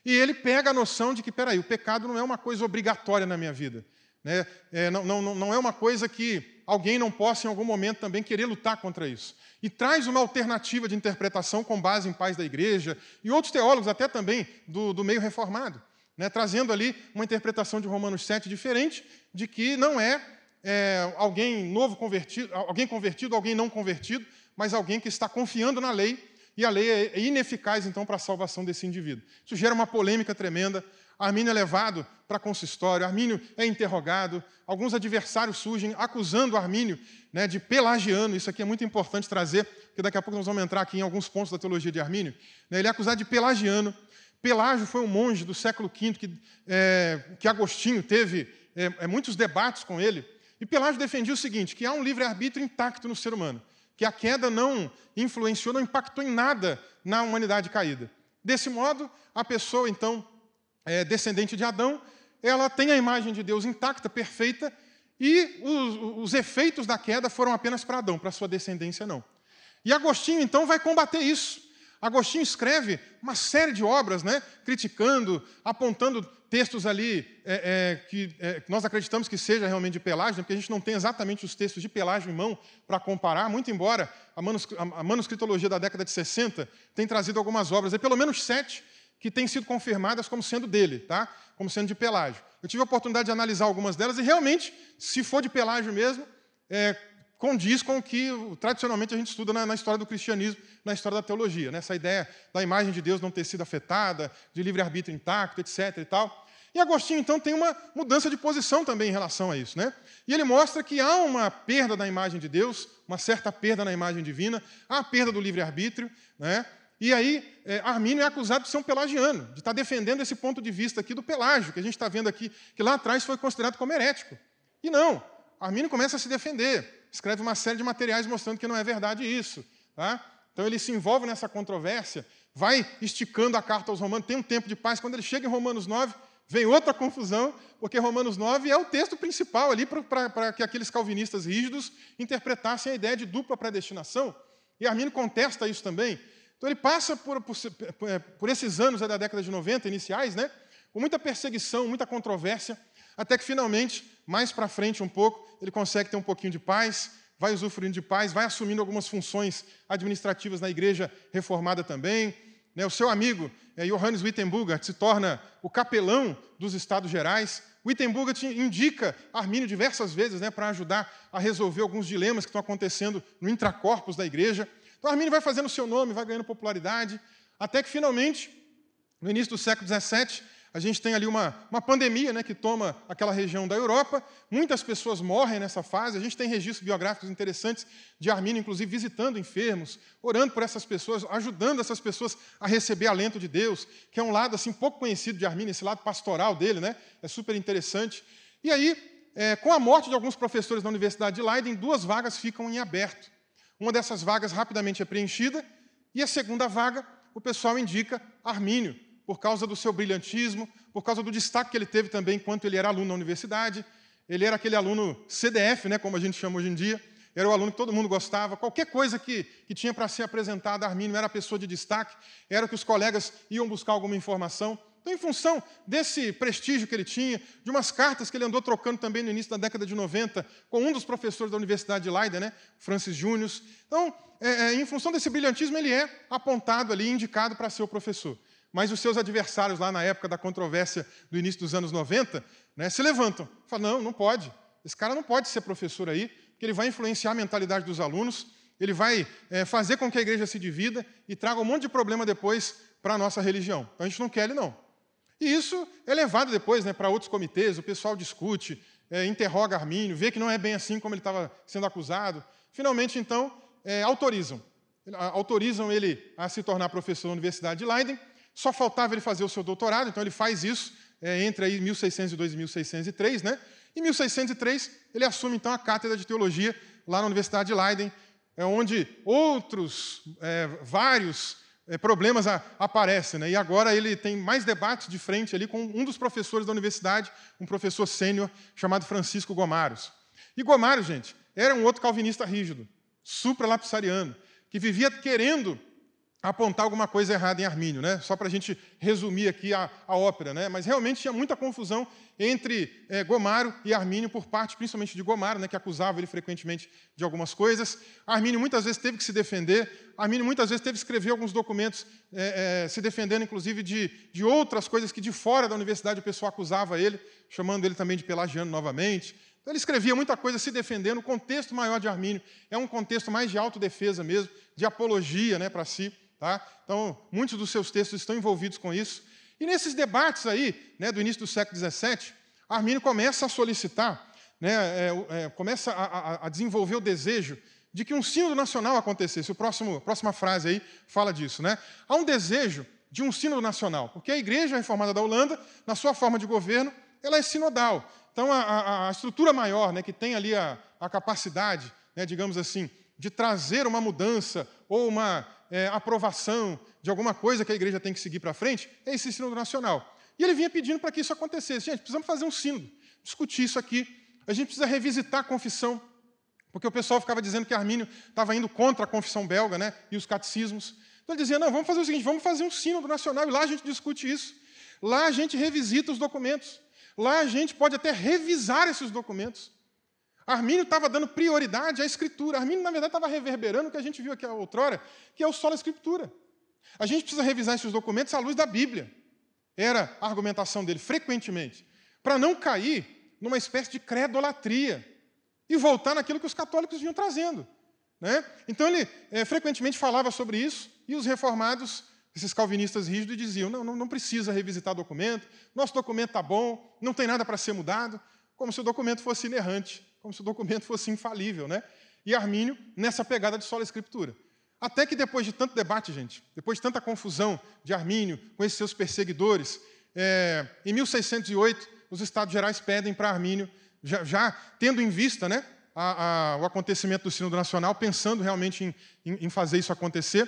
E ele pega a noção de que, peraí, o pecado não é uma coisa obrigatória na minha vida. Né? É, não, não, não é uma coisa que alguém não possa, em algum momento, também querer lutar contra isso. E traz uma alternativa de interpretação com base em pais da igreja e outros teólogos, até também do, do meio reformado, né? trazendo ali uma interpretação de Romanos 7 diferente, de que não é, é alguém novo convertido, alguém convertido, alguém não convertido, mas alguém que está confiando na lei e a lei é ineficaz, então, para a salvação desse indivíduo. Isso gera uma polêmica tremenda. Armínio é levado para consistório, Armínio é interrogado, alguns adversários surgem acusando Armínio né, de pelagiano. Isso aqui é muito importante trazer, porque daqui a pouco nós vamos entrar aqui em alguns pontos da teologia de Armínio. Né, ele é acusado de pelagiano. Pelágio foi um monge do século V que, é, que Agostinho teve é, é muitos debates com ele. E Pelágio defendia o seguinte: que há um livre-arbítrio intacto no ser humano que a queda não influenciou, não impactou em nada na humanidade caída. Desse modo, a pessoa, então, é, descendente de Adão, ela tem a imagem de Deus intacta, perfeita, e os, os efeitos da queda foram apenas para Adão, para sua descendência não. E Agostinho, então, vai combater isso. Agostinho escreve uma série de obras, né, criticando, apontando textos ali é, é, que é, nós acreditamos que seja realmente de Pelágio, né, porque a gente não tem exatamente os textos de Pelágio em mão para comparar, muito embora a, manuscritologia da década de 60 tenha trazido algumas obras, e pelo menos sete, que têm sido confirmadas como sendo dele, tá? como sendo de Pelágio. Eu tive a oportunidade de analisar algumas delas, e realmente, se for de Pelágio mesmo, é, condiz com o que tradicionalmente a gente estuda na, na, história do cristianismo, na história da teologia. Né? Essa ideia da imagem de Deus não ter sido afetada, de livre-arbítrio intacto, etc. E, tal. e Agostinho, então, tem uma mudança de posição também em relação a isso. Né? E ele mostra que há uma perda da imagem de Deus, uma certa perda na imagem divina, há a perda do livre-arbítrio. Né? E aí, é, Armínio é acusado de ser um pelagiano, de estar defendendo esse ponto de vista aqui do pelágio, que a gente está vendo aqui, que lá atrás foi considerado como herético. E não, Armínio começa a se defender escreve uma série de materiais mostrando que não é verdade isso. Tá? Então ele se envolve nessa controvérsia, vai esticando a carta aos Romanos, tem um tempo de paz. Quando ele chega em Romanos 9, vem outra confusão, porque Romanos 9 é o texto principal ali para que aqueles calvinistas rígidos interpretassem a ideia de dupla predestinação. E Armínio contesta isso também. Então ele passa por, por, por esses anos da década de 90, iniciais, né, com muita perseguição, muita controvérsia, até que finalmente, mais para frente um pouco, ele consegue ter um pouquinho de paz, vai usufruindo de paz, vai assumindo algumas funções administrativas na igreja reformada também. Né? O seu amigo é, Johannes Wittenburger se torna o capelão dos Estados Gerais. Wittenburger indica Armínio diversas vezes né, para ajudar a resolver alguns dilemas que estão acontecendo no intracorpus da igreja. Então Armínio vai fazendo o seu nome, vai ganhando popularidade, até que finalmente, no início do século XVII, a gente tem ali uma, uma pandemia né, que toma aquela região da Europa, muitas pessoas morrem nessa fase, a gente tem registros biográficos interessantes de Armínio, inclusive visitando enfermos, orando por essas pessoas, ajudando essas pessoas a receber alento de Deus, que é um lado assim pouco conhecido de Armínio, esse lado pastoral dele, né, é super interessante. E aí, é, com a morte de alguns professores da Universidade de Leiden, duas vagas ficam em aberto. Uma dessas vagas rapidamente é preenchida, e a segunda vaga, o pessoal indica Armínio, por causa do seu brilhantismo, por causa do destaque que ele teve também enquanto ele era aluno na universidade. Ele era aquele aluno CDF, né, como a gente chama hoje em dia. Era o aluno que todo mundo gostava. Qualquer coisa que, que tinha para ser apresentada, Armínio era a pessoa de destaque, era que os colegas iam buscar alguma informação. Então, em função desse prestígio que ele tinha, de umas cartas que ele andou trocando também no início da década de 90 com um dos professores da Universidade de Leiden, né, Francis Júnior. Então, é, é, em função desse brilhantismo, ele é apontado ali, indicado para ser o professor mas os seus adversários lá na época da controvérsia do início dos anos 90 né, se levantam. Falam, não, não pode. Esse cara não pode ser professor aí, porque ele vai influenciar a mentalidade dos alunos, ele vai é, fazer com que a igreja se divida e traga um monte de problema depois para a nossa religião. Então a gente não quer ele, não. E isso é levado depois né, para outros comitês, o pessoal discute, é, interroga Armínio, vê que não é bem assim como ele estava sendo acusado. Finalmente, então, é, autorizam. Autorizam ele a se tornar professor na Universidade de Leiden, só faltava ele fazer o seu doutorado, então ele faz isso é, entre aí 1602 e 1603, né? Em 1603, ele assume então a cátedra de teologia lá na Universidade de Leiden, é onde outros, é, vários problemas a, aparecem. Né? E agora ele tem mais debates de frente ali com um dos professores da universidade, um professor sênior chamado Francisco Gomaros. E Gomaros, gente, era um outro calvinista rígido, supralapsariano, que vivia querendo apontar alguma coisa errada em Armínio, né? só para a gente resumir aqui a, a ópera. Né? Mas realmente tinha muita confusão entre é, Gomaro e Armínio, por parte principalmente de Gomaro, né, que acusava ele frequentemente de algumas coisas. Armínio muitas vezes teve que se defender, Armínio muitas vezes teve que escrever alguns documentos é, é, se defendendo, inclusive, de, de outras coisas que de fora da universidade o pessoal acusava ele, chamando ele também de pelagiano novamente. Então, ele escrevia muita coisa se defendendo. O contexto maior de Armínio é um contexto mais de autodefesa mesmo, de apologia né, para si. Tá? Então, muitos dos seus textos estão envolvidos com isso. E nesses debates aí, né, do início do século XVII, Armínio começa a solicitar, né, é, é, começa a, a, a, desenvolver o desejo de que um sínodo nacional acontecesse. O próximo, a próxima frase aí fala disso. Né? Há um desejo de um sínodo nacional, porque a Igreja Reformada da Holanda, na sua forma de governo, ela é sinodal. Então, a, a estrutura maior, né, que tem ali a, capacidade, né, digamos assim, de trazer uma mudança ou uma é, aprovação de alguma coisa que a igreja tem que seguir para frente, é esse sínodo nacional. E ele vinha pedindo para que isso acontecesse. Gente, precisamos fazer um sínodo, discutir isso aqui. A gente precisa revisitar a confissão, porque o pessoal ficava dizendo que Armínio estava indo contra a confissão belga né, e os catecismos. Então ele dizia: não, vamos fazer o seguinte, vamos fazer um sínodo nacional, e lá a gente discute isso. Lá a gente revisita os documentos. Lá a gente pode até revisar esses documentos. Armínio estava dando prioridade à Escritura. Armínio, na verdade, estava reverberando o que a gente viu aqui outrora, que é o solo Escritura. A gente precisa revisar esses documentos à luz da Bíblia. Era a argumentação dele, frequentemente, para não cair numa espécie de credolatria e voltar naquilo que os católicos vinham trazendo. Né? Então, ele é, frequentemente falava sobre isso e os reformados, esses calvinistas rígidos, diziam: não, não, não precisa revisitar documento, nosso documento está bom, não tem nada para ser mudado, como se o documento fosse inerrante, como se o documento fosse infalível. Né? E Armínio, nessa pegada de sola escritura. Até que depois de tanto debate, gente, depois de tanta confusão de Armínio com esses seus perseguidores, é, em 1608, os Estados Gerais pedem para Armínio, já, já, tendo em vista né, a, a, o acontecimento do Sínodo Nacional, pensando realmente em, em, em fazer isso acontecer,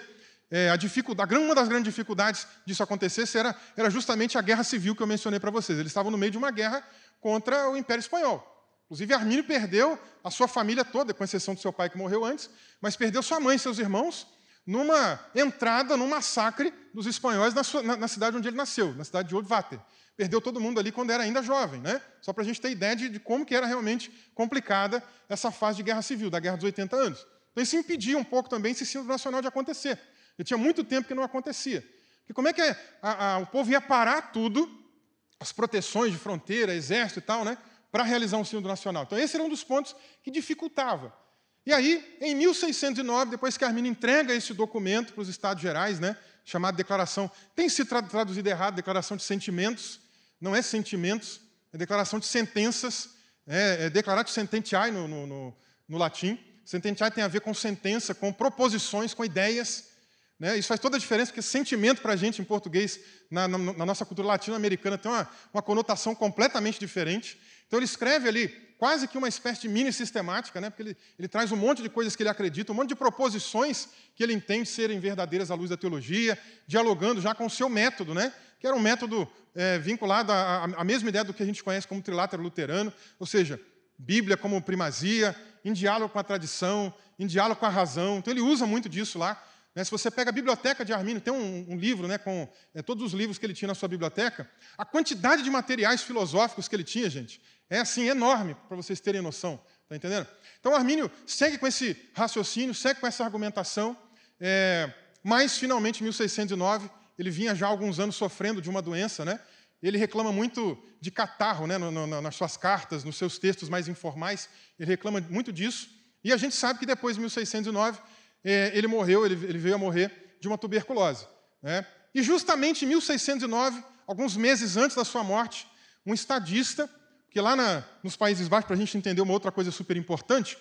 é, a dificuldade, uma das grandes dificuldades disso acontecer era, era justamente a guerra civil que eu mencionei para vocês. Eles estavam no meio de uma guerra contra o Império Espanhol. Inclusive, Armínio perdeu a sua família toda, com exceção do seu pai que morreu antes, mas perdeu sua mãe e seus irmãos numa entrada, num massacre dos espanhóis na, sua, na, na cidade onde ele nasceu, na cidade de Oldvater. Perdeu todo mundo ali quando era ainda jovem, né? Só para a gente ter ideia de, de, como que era realmente complicada essa fase de guerra civil, da Guerra dos 80 anos. Então, isso impedia um pouco também esse símbolo nacional de acontecer. E tinha muito tempo que não acontecia. Porque como é que a, a, o povo ia parar tudo, as proteções de fronteira, exército e tal, né? para realizar um sínodo nacional. Então, esse era um dos pontos que dificultava. E aí, em 1609, depois que Arminio entrega esse documento para os Estados Gerais, né, chamado Declaração, tem se traduzido errado, Declaração de Sentimentos, não é sentimentos, é declaração de sentenças, é, é declaratio sententiae no, no, no, no latim. Sententiae tem a ver com sentença, com proposições, com ideias. Né? Isso faz toda a diferença, porque sentimento para a gente em português, na, na, na nossa cultura latino-americana, tem uma, uma conotação completamente diferente. Então ele escreve ali quase que uma espécie de mini sistemática, né? porque ele, ele traz um monte de coisas que ele acredita, um monte de proposições que ele entende serem verdadeiras à luz da teologia, dialogando já com o seu método, né? que era um método é, vinculado à, à, mesma ideia do que a gente conhece como trilátero luterano, ou seja, Bíblia como primazia, em diálogo com a tradição, em diálogo com a razão. Então ele usa muito disso lá. Né? Se você pega a biblioteca de Armínio, tem um, um livro né, com é, todos os livros que ele tinha na sua biblioteca, a quantidade de materiais filosóficos que ele tinha, gente, é assim, enorme, para vocês terem noção. Está entendendo? Então, Armínio segue com esse raciocínio, segue com essa argumentação, é, mas, finalmente, em 1609, ele vinha já há alguns anos sofrendo de uma doença, né? Ele reclama muito de catarro né, no, no, nas suas cartas, nos seus textos mais informais, ele reclama muito disso. E a gente sabe que depois de 1609, é, ele morreu, ele, veio a morrer de uma tuberculose. Né? E justamente em 1609, alguns meses antes da sua morte, um estadista que lá na, nos Países Baixos, para a gente entender uma outra coisa super importante,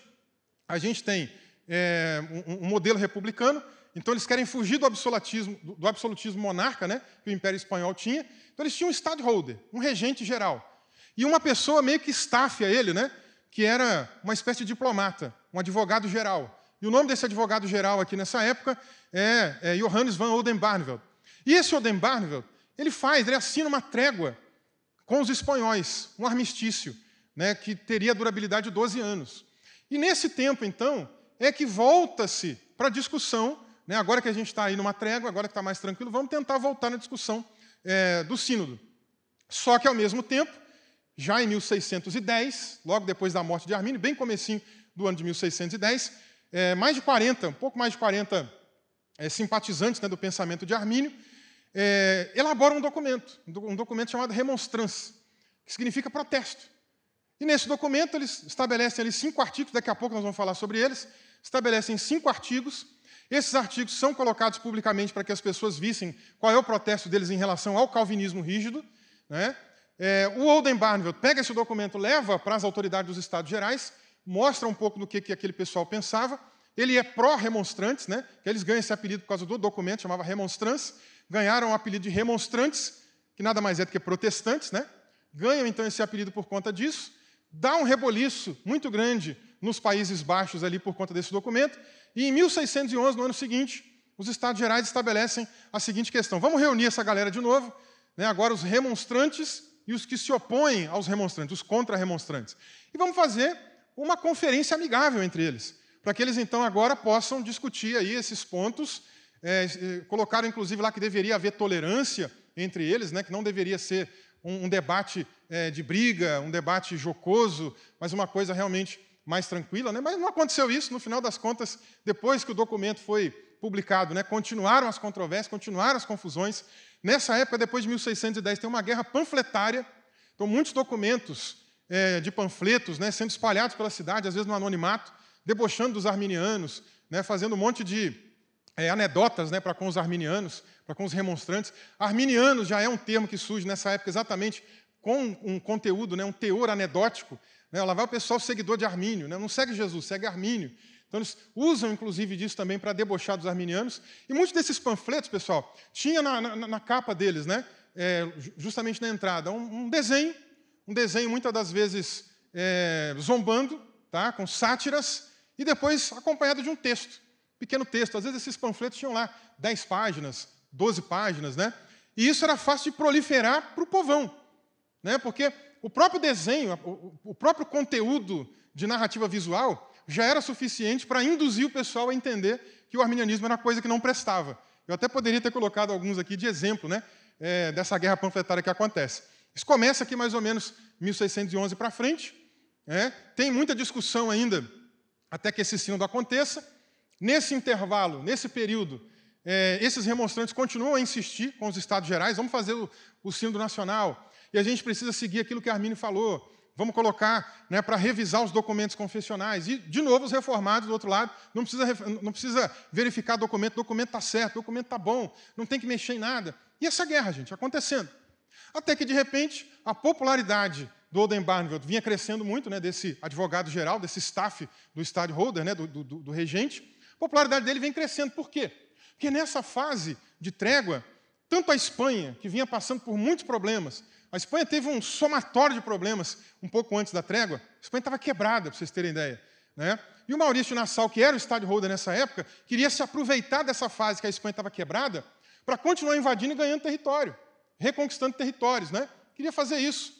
a gente tem é, um, um, modelo republicano então eles querem fugir do absolutismo, do absolutismo monarca né, que o Império Espanhol tinha. Então eles tinham um stadtholder, um regente geral. E uma pessoa meio que staff a ele, né, que era uma espécie de diplomata, um advogado geral. E o nome desse advogado geral aqui nessa época é, é Johannes van Oldenbarneveld. E esse Oldenbarneveld, ele faz, ele assina uma trégua com os espanhóis, um armistício, né, que teria durabilidade de 12 anos. E nesse tempo, então, é que volta-se para a discussão, né, agora que a gente está aí numa trégua, agora que está mais tranquilo, vamos tentar voltar na discussão é, do sínodo. Só que, ao mesmo tempo, já em 1610, logo depois da morte de Armínio, bem comecinho do ano de 1610, é, mais de 40, um pouco mais de 40 é, simpatizantes né, do pensamento de Armínio, é, elaboram um documento, um documento chamado Remonstrance, que significa protesto. E nesse documento eles estabelecem ali cinco artigos, daqui a pouco nós vamos falar sobre eles, estabelecem cinco artigos. Esses artigos são colocados publicamente para que as pessoas vissem qual é o protesto deles em relação ao calvinismo rígido. Né? É, o Oldenbarneveld pega esse documento, leva para as autoridades dos Estados Gerais, mostra um pouco do que, que aquele pessoal pensava. Ele é pró-remonstrantes, né? que eles ganham esse apelido por causa do documento, chamava Remonstrance. Ganharam o apelido de remonstrantes, que nada mais é do que protestantes, né? ganham então esse apelido por conta disso dá um reboliço muito grande nos Países Baixos ali por conta desse documento, e em 1611, no ano seguinte, os Estados Gerais estabelecem a seguinte questão: vamos reunir essa galera de novo, né, agora os remonstrantes e os que se opõem aos remonstrantes, os contra-remonstrantes, e vamos fazer uma conferência amigável entre eles, para que eles então agora possam discutir aí esses pontos. É, colocaram inclusive lá que deveria haver tolerância entre eles, né, que não deveria ser um, um debate é, de briga, um debate jocoso, mas uma coisa realmente mais tranquila. Né? Mas não aconteceu isso, no final das contas, depois que o documento foi publicado, né, continuaram as controvérsias, continuaram as confusões. Nessa época, depois de 1610, tem uma guerra panfletária, então muitos documentos é, de panfletos né, sendo espalhados pela cidade, às vezes no anonimato, debochando dos arminianos, né, fazendo um monte de é, anedotas né, para com os arminianos, para com os remonstrantes. Arminianos já é um termo que surge nessa época exatamente com um conteúdo, né, um teor anedótico. Né, lá vai o pessoal seguidor de Armínio, né, não segue Jesus, segue Armínio. Então eles usam, inclusive, disso também para debochar dos arminianos. E muitos desses panfletos, pessoal, tinha na, na, na capa deles, né, é, justamente na entrada, um, um, desenho, um desenho muitas das vezes é, zombando, tá, com sátiras, e depois acompanhado de um texto, pequeno texto. Às vezes esses panfletos tinham lá 10 páginas, 12 páginas, né? E isso era fácil de proliferar para o povão né? porque o próprio desenho, o próprio conteúdo de narrativa visual já era suficiente para induzir o pessoal a entender que o arminianismo era coisa que não prestava. Eu até poderia ter colocado alguns aqui de exemplo né, é, dessa guerra panfletária que acontece. Isso começa aqui mais ou menos 1611 para frente. Né, tem muita discussão ainda até que esse sínodo aconteça. Nesse intervalo, nesse período, é, esses remonstrantes continuam a insistir com os Estados Gerais, vamos fazer o, o sínodo nacional, e a gente precisa seguir aquilo que Armínio falou. Vamos colocar né, para revisar os documentos confessionais. E, de novo, os reformados, do outro lado, não precisa, não precisa verificar documento, documento está certo, documento está bom, não tem que mexer em nada. E essa guerra, gente, acontecendo. Até que, de repente, a popularidade do Oldenbarneveld vinha crescendo muito, né, desse advogado geral, desse staff do stadtholder, né, do, do, do regente. A popularidade dele vem crescendo. Por quê? Porque nessa fase de trégua, tanto a Espanha, que vinha passando por muitos problemas, a Espanha teve um somatório de problemas um pouco antes da trégua. A Espanha estava quebrada, para vocês terem ideia. Né? E o Maurício Nassau, que era o stadtholder nessa época, queria se aproveitar dessa fase que a Espanha estava quebrada para continuar invadindo e ganhando território, reconquistando territórios. Né? Queria fazer isso.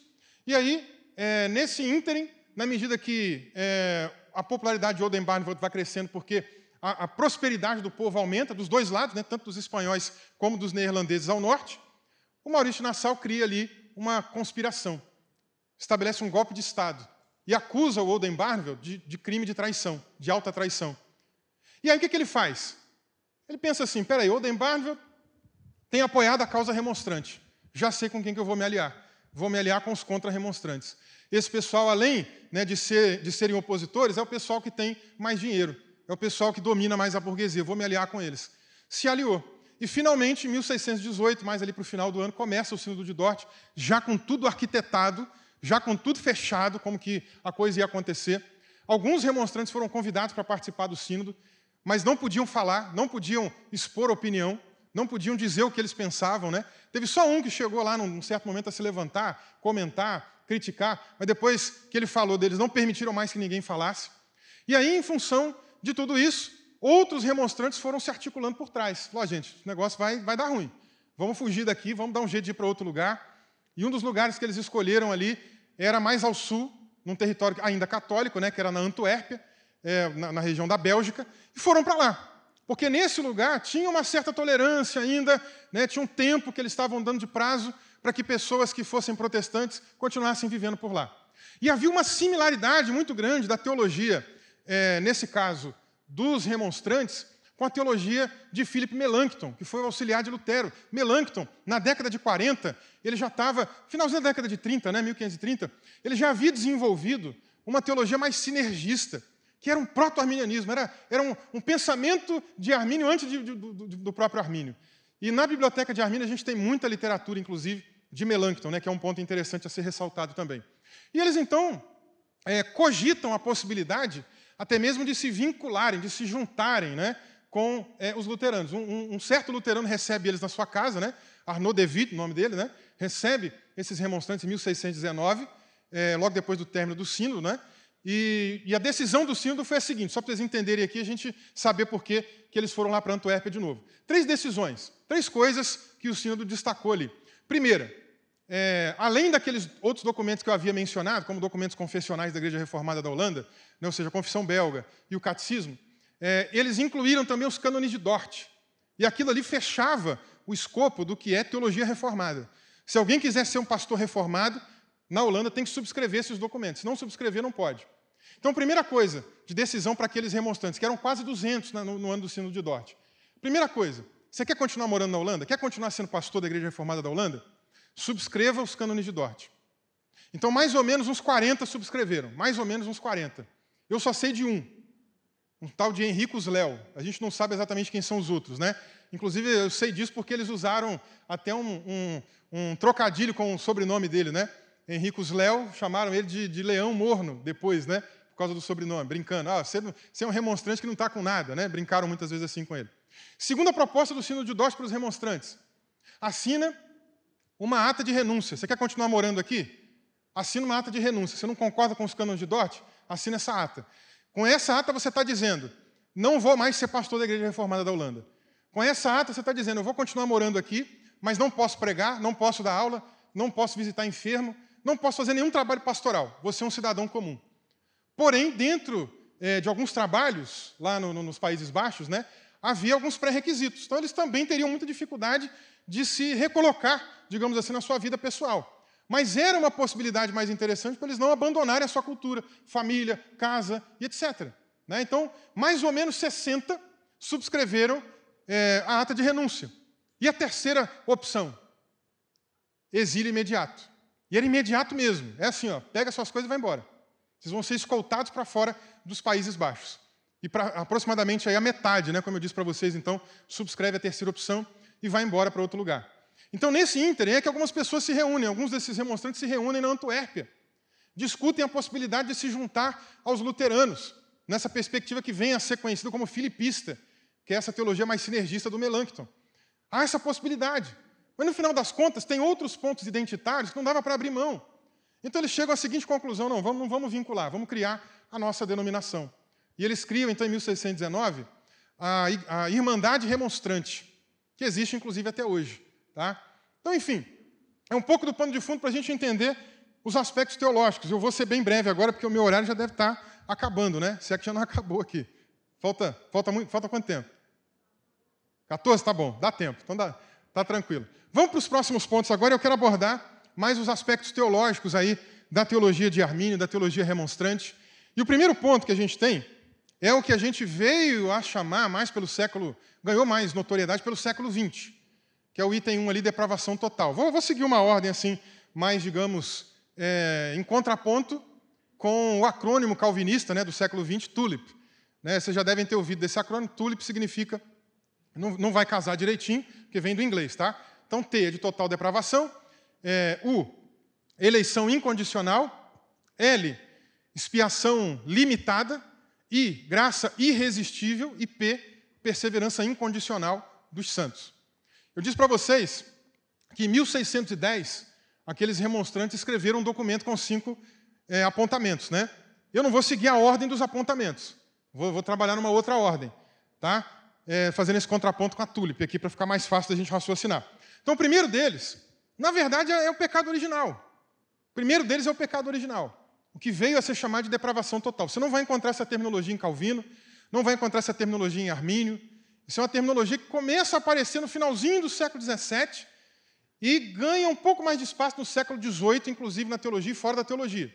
E aí, é, nesse ínterim, na medida que é, a popularidade de Oldenbarneveldt vai crescendo, porque a, a, prosperidade do povo aumenta, dos dois lados, né, tanto dos espanhóis como dos neerlandeses ao norte, o Maurício Nassau cria ali uma conspiração, estabelece um golpe de Estado e acusa o Oldenbarneveld de, de crime de traição, de alta traição. E aí o que, que ele faz? Ele pensa assim: peraí, Oldenbarneveld tem apoiado a causa remonstrante, já sei com quem que eu vou me aliar. Vou me aliar com os contra-remonstrantes. Esse pessoal, além né, de, ser, de serem opositores, é o pessoal que tem mais dinheiro, é o pessoal que domina mais a burguesia. Vou me aliar com eles. Se aliou. E, finalmente, em 1618, mais ali para o final do ano, começa o Sínodo de Dort, já com tudo arquitetado, já com tudo fechado, como que a coisa ia acontecer. Alguns remonstrantes foram convidados para participar do Sínodo. mas não podiam falar, não podiam expor opinião, não podiam dizer o que eles pensavam. Né? Teve só um que chegou lá num certo momento a se levantar, comentar, criticar, mas depois que ele falou deles, não permitiram mais que ninguém falasse. E aí, em função de tudo isso, outros remonstrantes foram se articulando por trás. Falou, gente, o negócio vai, vai dar ruim. Vamos fugir daqui, vamos dar um jeito de ir para outro lugar. E um dos lugares que eles escolheram ali era mais ao sul, num território ainda católico, né, que era na Antuérpia, é, na, na região da Bélgica, e foram para lá. Porque nesse lugar tinha uma certa tolerância ainda, né, tinha um tempo que eles estavam dando de prazo para que pessoas que fossem protestantes continuassem vivendo por lá. E havia uma similaridade muito grande da teologia, é, nesse caso, dos remonstrantes, com a teologia de Philip Melanchthon, que foi o auxiliar de Lutero. Melanchthon, na década de 40, ele já estava, finalzinho da década de 30, né, 1530, ele já havia desenvolvido uma teologia mais sinergista, que era um proto-arminianismo, era, era um, um, pensamento de Armínio antes de, de, do, do, próprio Armínio. E na biblioteca de Armínio a gente tem muita literatura, inclusive, de Melanchthon, né, que é um ponto interessante a ser ressaltado também. E eles, então, é, cogitam a possibilidade até mesmo de se vincularem, de se juntarem né, com é, os luteranos. Um, um, certo luterano recebe eles na sua casa, né, Arnaud de Witt, o nome dele, né, recebe esses remonstrantes em 1619, é, logo depois do término do sínodo, né, e, e, a decisão do sínodo foi a seguinte, só para vocês entenderem aqui, a gente saber por que, que eles foram lá para Antuérpia de novo. Três decisões, três coisas que o sínodo destacou ali. Primeira, é, além daqueles outros documentos que eu havia mencionado, como documentos confessionais da Igreja Reformada da Holanda, né, ou seja, a Confissão Belga e o Catecismo, é, eles incluíram também os cânones de Dort. E aquilo ali fechava o escopo do que é teologia reformada. Se alguém quiser ser um pastor reformado, na Holanda tem que subscrever esses documentos. Se não subscrever, não pode. Então, primeira coisa de decisão para aqueles remonstrantes, que eram quase 200 no, no ano do sino de Dort. Primeira coisa, você quer continuar morando na Holanda? Quer continuar sendo pastor da Igreja Reformada da Holanda? Subscreva os cânones de Dort. Então, mais ou menos uns 40 subscreveram, mais ou menos uns 40. Eu só sei de um, um tal de Henricus Léo. A gente não sabe exatamente quem são os outros, né? Inclusive, eu sei disso porque eles usaram até um, um, um trocadilho com o sobrenome dele, né? Henricus Léo, chamaram ele de, de, Leão Morno depois, né? Por causa do sobrenome, brincando. Ah, você, você é um remonstrante que não está com nada, né? Brincaram muitas vezes assim com ele. Segunda proposta do sino de Dós para os remonstrantes. Assina uma ata de renúncia. Você quer continuar morando aqui? Assina uma ata de renúncia. Você não concorda com os cânones de Dort? Assina essa ata. Com essa ata você está dizendo, não vou mais ser pastor da Igreja Reformada da Holanda. Com essa ata você está dizendo, eu vou continuar morando aqui, mas não posso pregar, não posso dar aula, não posso visitar enfermo, não posso fazer nenhum trabalho pastoral. Você é um cidadão comum. Porém, dentro é, de alguns trabalhos, lá no, no, nos Países Baixos, né, havia alguns pré-requisitos. Então, eles também teriam muita dificuldade de se recolocar, digamos assim, na sua vida pessoal. Mas era uma possibilidade mais interessante para eles não abandonarem a sua cultura, família, casa e etc. Né? Então, mais ou menos 60 subscreveram é, a ata de renúncia. E a terceira opção, exílio imediato. E era imediato mesmo. É assim, ó, pega suas coisas e vai embora. Vão ser escoltados para fora dos Países Baixos. E para aproximadamente aí a metade, né, como eu disse para vocês, então, subscreve a terceira opção e vai embora para outro lugar. Então, nesse ínterim, é que algumas pessoas se reúnem, alguns desses remonstrantes se reúnem na Antuérpia, discutem a possibilidade de se juntar aos luteranos, nessa perspectiva que vem a ser conhecida como filipista, que é essa teologia mais sinergista do Melanchthon. Há essa possibilidade. Mas, no final das contas, tem outros pontos identitários que não dava para abrir mão. Então, eles chegam à seguinte conclusão: não, vamos, não vamos vincular, vamos criar a nossa denominação. E eles criam, então, em 1619, a, a Irmandade Remonstrante, que existe, inclusive, até hoje. Tá? Então, enfim, é um pouco do pano de fundo para a gente entender os aspectos teológicos. Eu vou ser bem breve agora, porque o meu horário já deve estar acabando, né? Se é que já não acabou aqui. Falta, falta, muito, falta quanto tempo? 14? Tá bom, dá tempo. Então, dá, tá tranquilo. Vamos para os próximos pontos agora. Eu quero abordar mais os aspectos teológicos aí da teologia de Armínio, da teologia remonstrante. E o primeiro ponto que a gente tem é o que a gente veio a chamar mais pelo século, ganhou mais notoriedade pelo século XX, que é o item 1 ali, depravação total. Vou, vou seguir uma ordem assim, mais, digamos, é, em contraponto com o acrônimo calvinista né, do século XX, TULIP. Né, vocês já devem ter ouvido desse acrônimo. TULIP significa, não, não vai casar direitinho, porque vem do inglês, tá? Então, T é de total depravação, é, U, eleição incondicional, L, expiação limitada, I, graça irresistível. E P, perseverança incondicional dos santos. Eu disse para vocês que em 1610, aqueles remonstrantes escreveram um documento com cinco é, apontamentos. Né? Eu não vou seguir a ordem dos apontamentos, vou, vou trabalhar numa outra ordem, tá? É, fazendo esse contraponto com a tulip aqui para ficar mais fácil da gente raciocinar. Então, o primeiro deles, na verdade, é o pecado original. O primeiro deles é o pecado original o que veio a ser chamado de depravação total. Você não vai encontrar essa terminologia em Calvino, não vai encontrar essa terminologia em Armínio. Isso é uma terminologia que começa a aparecer no finalzinho do século XVII e ganha um pouco mais de espaço no século XVIII, inclusive na teologia e fora da teologia.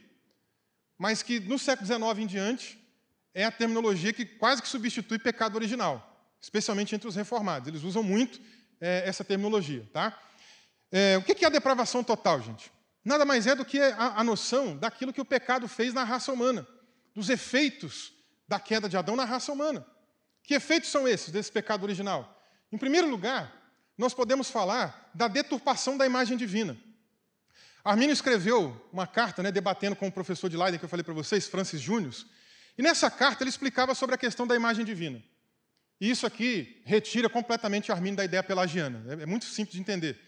Mas que no século XIX em diante é a terminologia que quase que substitui pecado original, especialmente entre os reformados. Eles usam muito é, essa terminologia. Tá? É, o que é a depravação total, gente? nada mais é do que a, a noção daquilo que o pecado fez na raça humana, dos efeitos da queda de Adão na raça humana. Que efeitos são esses desse pecado original? Em primeiro lugar, nós podemos falar da deturpação da imagem divina. Arminio escreveu uma carta, né, debatendo com o professor de Leiden que eu falei para vocês, Francis Júnior, e nessa carta ele explicava sobre a questão da imagem divina. E isso aqui retira completamente Arminio da ideia pelagiana. É, é muito simples de entender.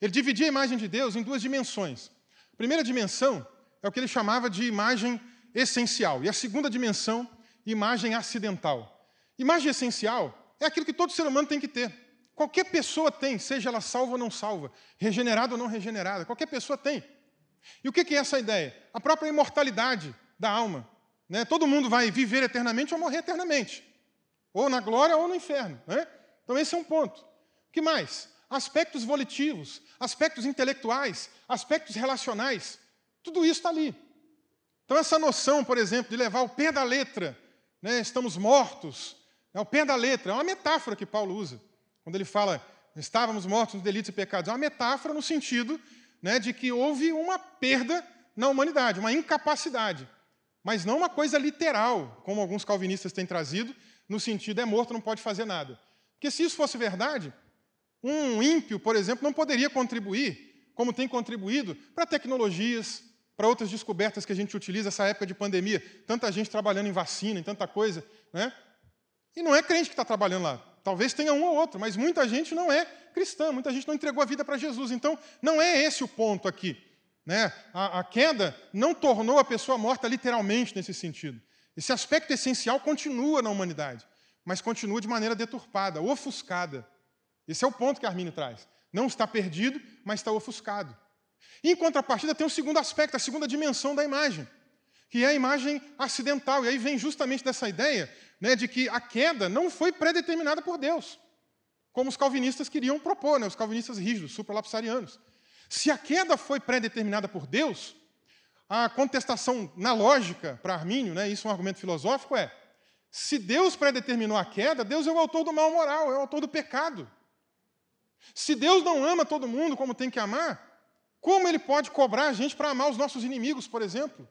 Ele dividia a imagem de Deus em duas dimensões. Primeira dimensão é o que ele chamava de imagem essencial, e a segunda dimensão, imagem acidental. Imagem essencial é aquilo que todo ser humano tem que ter. Qualquer pessoa tem, seja ela salva ou não salva, regenerada ou não regenerada, qualquer pessoa tem. E o que é essa ideia? A própria imortalidade da alma. Né? Todo mundo vai viver eternamente ou morrer eternamente, ou na glória ou no inferno. Né? Então, esse é um ponto. O que mais? Aspectos volitivos, aspectos intelectuais, aspectos relacionais, tudo isso está ali. Então, essa noção, por exemplo, de levar o pé da letra, né, estamos mortos, é o pé da letra, é uma metáfora que Paulo usa, quando ele fala, estávamos mortos nos delitos e pecados, é uma metáfora no sentido né, de que houve uma perda na humanidade, uma incapacidade, mas não uma coisa literal, como alguns calvinistas têm trazido, no sentido é morto, não pode fazer nada. Porque se isso fosse verdade, um ímpio, por exemplo, não poderia contribuir, como tem contribuído, para tecnologias, para outras descobertas que a gente utiliza nessa época de pandemia. Tanta gente trabalhando em vacina, em tanta coisa. Né? E não é crente que está trabalhando lá. Talvez tenha um ou outro, mas muita gente não é cristã, muita gente não entregou a vida para Jesus. Então, não é esse o ponto aqui. Né? A, a queda não tornou a pessoa morta literalmente nesse sentido. Esse aspecto essencial continua na humanidade, mas continua de maneira deturpada, ofuscada. Esse é o ponto que Arminio traz. Não está perdido, mas está ofuscado. E, em contrapartida, tem o um segundo aspecto, a segunda dimensão da imagem, que é a imagem acidental. E aí vem justamente dessa ideia né, de que a queda não foi predeterminada por Deus, como os calvinistas queriam propor, né, os calvinistas rígidos, supralapsarianos. Se a queda foi predeterminada por Deus, a contestação na lógica para Armínio, né, isso é um argumento filosófico, é: se Deus predeterminou a queda, Deus é o autor do mal moral, é o autor do pecado. Se Deus não ama todo mundo como tem que amar, como ele pode cobrar a gente para amar os nossos inimigos, por exemplo?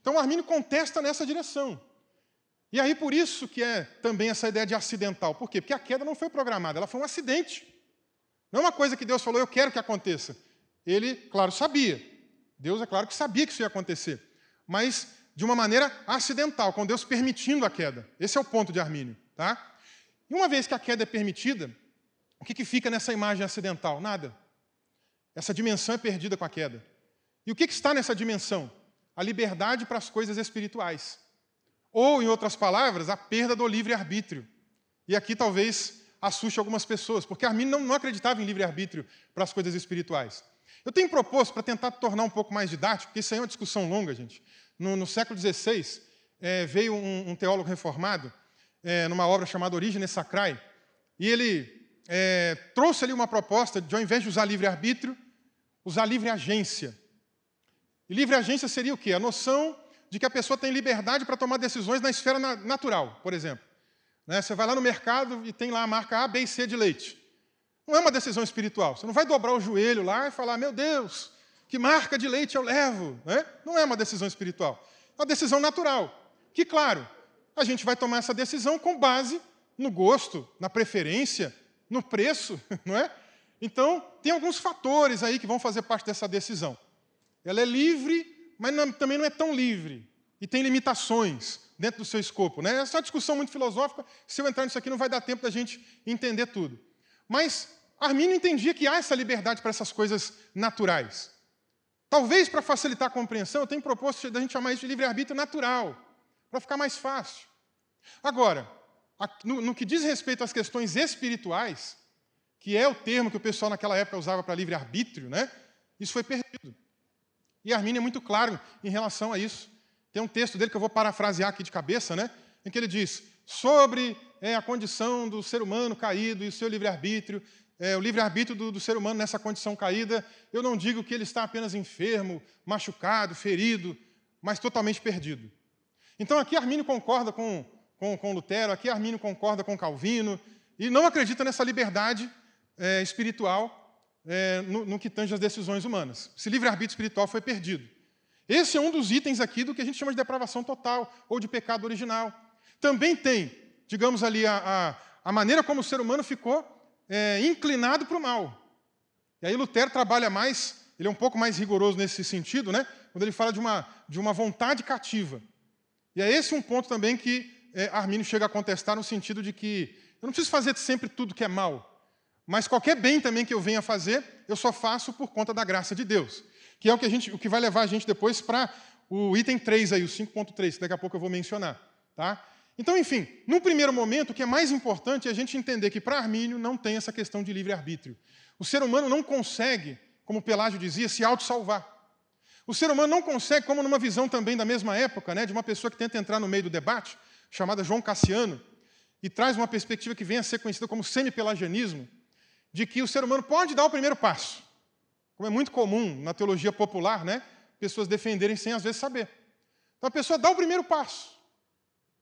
Então, Armínio contesta nessa direção. E aí, por isso que é também essa ideia de acidental. Por quê? Porque a queda não foi programada, ela foi um acidente. Não é uma coisa que Deus falou, eu quero que aconteça. Ele, claro, sabia. Deus, é claro que sabia que isso ia acontecer. Mas de uma maneira acidental, com Deus permitindo a queda. Esse é o ponto de Armínio. Tá? E uma vez que a queda é permitida, o que, que fica nessa imagem acidental? Nada. Essa dimensão é perdida com a queda. E o que, que está nessa dimensão? A liberdade para as coisas espirituais. Ou, em outras palavras, a perda do livre-arbítrio. E aqui talvez assuste algumas pessoas, porque Armin não, não acreditava em livre-arbítrio para as coisas espirituais. Eu tenho proposto, para tentar tornar um pouco mais didático, porque isso aí é uma discussão longa, gente. No, no século XVI, é, veio um, um, teólogo reformado, é, numa obra chamada Origine Sacrae, e ele é, trouxe ali uma proposta de, ao invés de usar livre-arbítrio, usar livre-agência. E livre-agência seria o quê? A noção de que a pessoa tem liberdade para tomar decisões na esfera na, natural, por exemplo. Né? Você vai lá no mercado e tem lá a marca A, B e C de leite. Não é uma decisão espiritual. Você não vai dobrar o joelho lá e falar, meu Deus, que marca de leite eu levo. Né? Não é uma decisão espiritual. É uma decisão natural. Que, claro, a gente vai tomar essa decisão com base no gosto, na preferência, no preço, não é? Então, tem alguns fatores aí que vão fazer parte dessa decisão. Ela é livre, mas não, também não é tão livre. e tem limitações dentro do seu escopo. Né? Essa é uma discussão muito filosófica, se eu entrar nisso aqui não vai dar tempo da gente entender tudo. Mas Arminio entendia que há essa liberdade para essas coisas naturais. Talvez para facilitar a compreensão, eu tenho proposto da gente chamar isso de livre-arbítrio natural, para ficar mais fácil. Agora, no, no que diz respeito às questões espirituais, que é o termo que o pessoal naquela época usava para livre-arbítrio, né? isso foi perdido. E Arminio é muito claro em relação a isso. Tem um texto dele que eu vou parafrasear aqui de cabeça, né? em que ele diz: sobre é, a condição do ser humano caído e o seu livre-arbítrio, é, o livre-arbítrio do, do, ser humano nessa condição caída, eu não digo que ele está apenas enfermo, machucado, ferido, mas totalmente perdido. Então aqui Armínio concorda com, com, com Lutero, aqui Armínio concorda com Calvino, e não acredita nessa liberdade é, espiritual é, no, no, que tange as decisões humanas. Esse livre-arbítrio espiritual foi perdido. Esse é um dos itens aqui do que a gente chama de depravação total ou de pecado original. Também tem, digamos ali, a, a, a maneira como o ser humano ficou é, inclinado para o mal. E aí Lutero trabalha mais, ele é um pouco mais rigoroso nesse sentido, né? quando ele fala de uma, de uma vontade cativa. E é esse um ponto também que é, Armínio chega a contestar no sentido de que eu não preciso fazer sempre tudo que é mal, mas qualquer bem também que eu venha fazer, eu só faço por conta da graça de Deus. Que é o que, a gente, o que vai levar a gente depois para o item 3 aí, o 5.3, que daqui a pouco eu vou mencionar. Tá? Então, enfim, no primeiro momento, o que é mais importante é a gente entender que para Armínio não tem essa questão de livre-arbítrio. O ser humano não consegue, como Pelágio dizia, se auto-salvar. O ser humano não consegue, como numa visão também da mesma época, né, de uma pessoa que tenta entrar no meio do debate, chamada João Cassiano, e traz uma perspectiva que vem a ser conhecida como semi-pelagianismo, de que o ser humano pode dar o primeiro passo. Como é muito comum na teologia popular, né, pessoas defenderem sem às vezes saber. Então a pessoa dá o primeiro passo.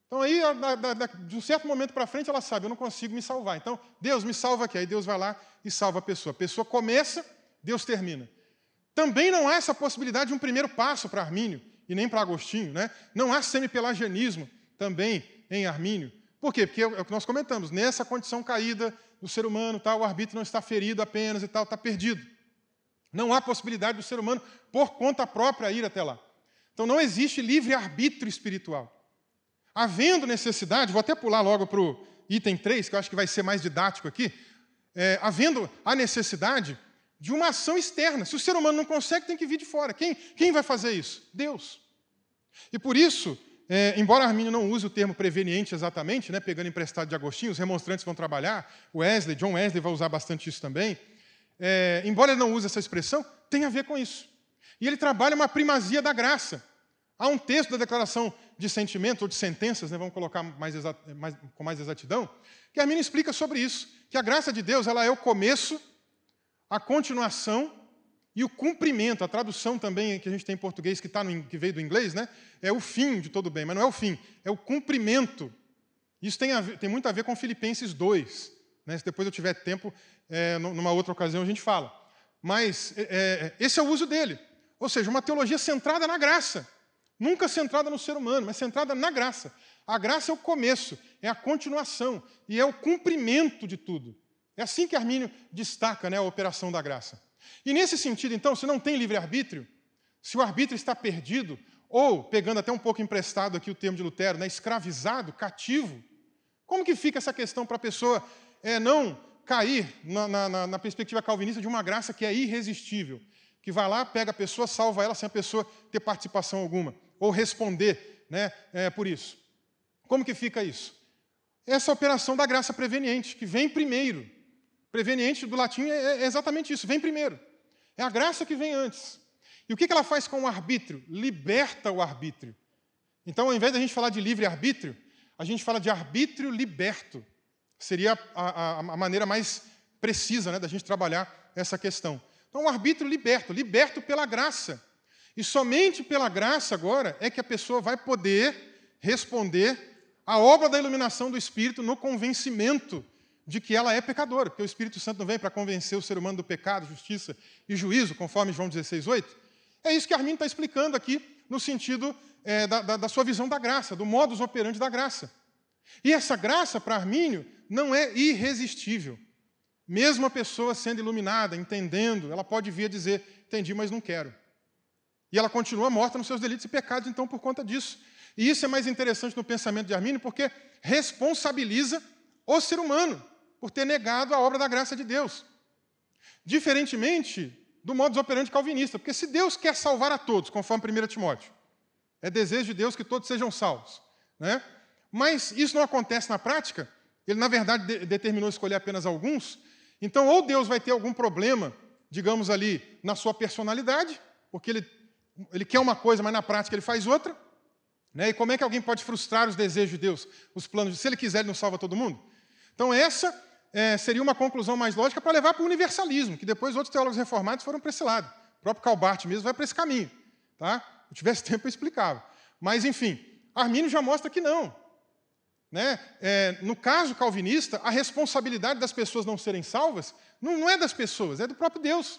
Então aí, de um certo momento para frente, ela sabe, eu não consigo me salvar. Então, Deus me salva aqui. Aí Deus vai lá e salva a pessoa. A pessoa começa, Deus termina. Também não há essa possibilidade de um primeiro passo para Armínio, e nem para Agostinho. Né? Não há semipelagianismo também em Armínio. Por quê? Porque é o que nós comentamos, nessa condição caída do ser humano, tá, o arbítrio não está ferido apenas e tal, está perdido. Não há possibilidade do ser humano, por conta própria, ir até lá. Então não existe livre-arbítrio espiritual. Havendo necessidade, vou até pular logo para o item 3, que eu acho que vai ser mais didático aqui. É, havendo a necessidade de uma ação externa. Se o ser humano não consegue, tem que vir de fora. Quem, quem vai fazer isso? Deus. E por isso, é, embora Arminio não use o termo preveniente exatamente, né, pegando emprestado de Agostinho, os remonstrantes vão trabalhar, Wesley, John Wesley vai usar bastante isso também. É, embora ele não use essa expressão, tem a ver com isso. E ele trabalha uma primazia da graça. Há um texto da declaração de sentimento ou de sentenças, né, vamos colocar mais, mais com mais exatidão, que Arminio explica sobre isso, que a graça de Deus ela é o começo, a continuação e o cumprimento. A tradução também que a gente tem em português, que, tá no, que veio do inglês, né, é o fim de todo bem, mas não é o fim, é o cumprimento. Isso tem, ver, tem muito a ver com Filipenses 2. Né, se depois eu tiver tempo, é, numa outra ocasião a gente fala. Mas é, é, esse é o uso dele. Ou seja, uma teologia centrada na graça. Nunca centrada no ser humano, mas centrada na graça. A graça é o começo, é a continuação e é o cumprimento de tudo. É assim que Armínio destaca né, a operação da graça. E nesse sentido, então, se não tem livre-arbítrio, se o arbítrio está perdido, ou, pegando até um pouco emprestado aqui o termo de Lutero, né, escravizado, cativo, como que fica essa questão para a pessoa é, não cair na, na, na perspectiva calvinista de uma graça que é irresistível? Que vai lá, pega a pessoa, salva ela sem a pessoa ter participação alguma ou responder né, é, por isso. Como que fica isso? Essa operação da graça preveniente, que vem primeiro. Preveniente do latim é, é exatamente isso, vem primeiro. É a graça que vem antes. E o que ela faz com o arbítrio? Liberta o arbítrio. Então, ao invés da gente falar de livre-arbítrio, a gente fala de arbítrio liberto. Seria a, a, a maneira mais precisa né, da gente trabalhar essa questão. Então, o arbítrio liberto, liberto pela graça. E somente pela graça agora é que a pessoa vai poder responder à obra da iluminação do Espírito no convencimento de que ela é pecadora, porque o Espírito Santo não vem para convencer o ser humano do pecado, justiça e juízo, conforme João 16, 8. É isso que Armin está explicando aqui, no sentido é, da, da, da, sua visão da graça, do modus operandi da graça. E essa graça, para Armínio, não é irresistível. Mesmo a pessoa sendo iluminada, entendendo, ela pode vir a dizer: entendi, mas não quero. E ela continua morta nos seus delitos e pecados, então, por conta disso. E isso é mais interessante no pensamento de Armínio, porque responsabiliza o ser humano por ter negado a obra da graça de Deus. Diferentemente do modus operandi calvinista, porque se Deus quer salvar a todos, conforme 1 Timóteo, é desejo de Deus que todos sejam salvos. Né? Mas isso não acontece na prática, ele, na verdade, de determinou escolher apenas alguns. Então, ou Deus vai ter algum problema, digamos ali, na sua personalidade, porque ele, ele quer uma coisa, mas na prática ele faz outra. Né? E como é que alguém pode frustrar os desejos de Deus, os planos de Se ele quiser, ele não salva todo mundo? Então, essa é, seria uma conclusão mais lógica para levar para o universalismo, que depois outros teólogos reformados foram para esse lado. O próprio Calbart mesmo vai para esse caminho. Tá? Se eu tivesse tempo, eu explicava. Mas, enfim, Armínio já mostra que não. Né? É, no caso calvinista, a responsabilidade das pessoas não serem salvas não, não é das pessoas, é do próprio Deus.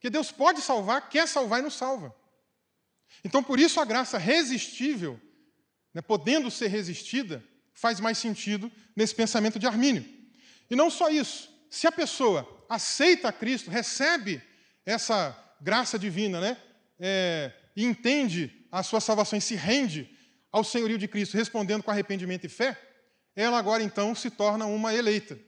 Que Deus pode salvar, quer salvar e não salva. Então, por isso, a graça resistível, né, podendo ser resistida, faz mais sentido nesse pensamento de Armínio. E não só isso, se a pessoa aceita Cristo, recebe essa graça divina, né, é, e entende a sua salvação e se rende ao senhorio de Cristo, respondendo com arrependimento e fé, ela agora então se torna uma eleita.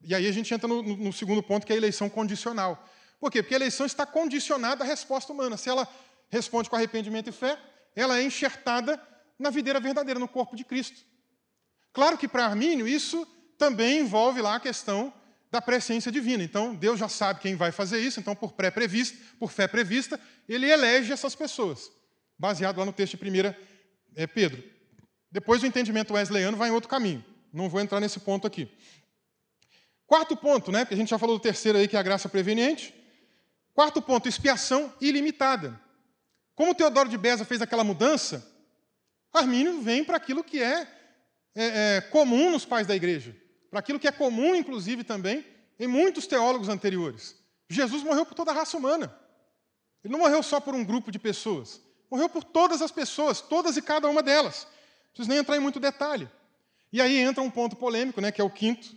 E aí a gente entra no, no, segundo ponto, que é a eleição condicional. Por quê? Porque a eleição está condicionada à resposta humana. Se ela responde com arrependimento e fé, ela é enxertada na videira verdadeira, no corpo de Cristo. Claro que para Armínio isso também envolve lá a questão da presciência divina. Então, Deus já sabe quem vai fazer isso, então, por pré-prevista, por fé prevista, ele elege essas pessoas, baseado lá no texto de 1 é, Pedro. Depois o entendimento wesleyano vai em outro caminho. Não vou entrar nesse ponto aqui. Quarto ponto, né? Porque a gente já falou do terceiro aí, que é a graça preveniente. Quarto ponto, expiação ilimitada. Como Teodoro de Beza fez aquela mudança, Armínio vem para aquilo que é, é, é comum nos pais da igreja para aquilo que é comum, inclusive, também em muitos teólogos anteriores. Jesus morreu por toda a raça humana. Ele não morreu só por um grupo de pessoas. Morreu por todas as pessoas, todas e cada uma delas. Não preciso nem entrar em muito detalhe. E aí entra um ponto polêmico, né, que é o quinto.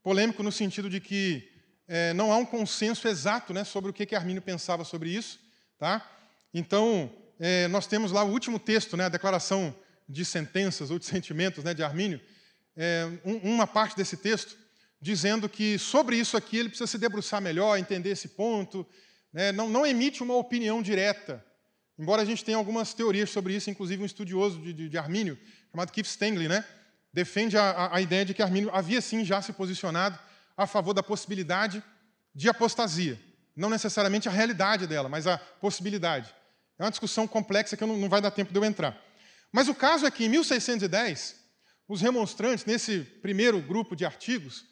Polêmico no sentido de que é, não há um consenso exato né, sobre o que, que Armínio pensava sobre isso. Tá? Então, é, nós temos lá o último texto, né, a declaração de sentenças ou de sentimentos né, de Armínio, é, uma parte desse texto dizendo que sobre isso aqui ele precisa se debruçar melhor, entender esse ponto, né? não, não, emite uma opinião direta, embora a gente tenha algumas teorias sobre isso, inclusive um estudioso de, de, de Armínio, chamado Keith Stanley, né? defende a, a, a ideia de que Armínio havia sim já se posicionado a favor da possibilidade de apostasia, não necessariamente a realidade dela, mas a possibilidade. É uma discussão complexa que não, não vai dar tempo de eu entrar. Mas o caso é que em 1610, os remonstrantes, nesse primeiro grupo de artigos,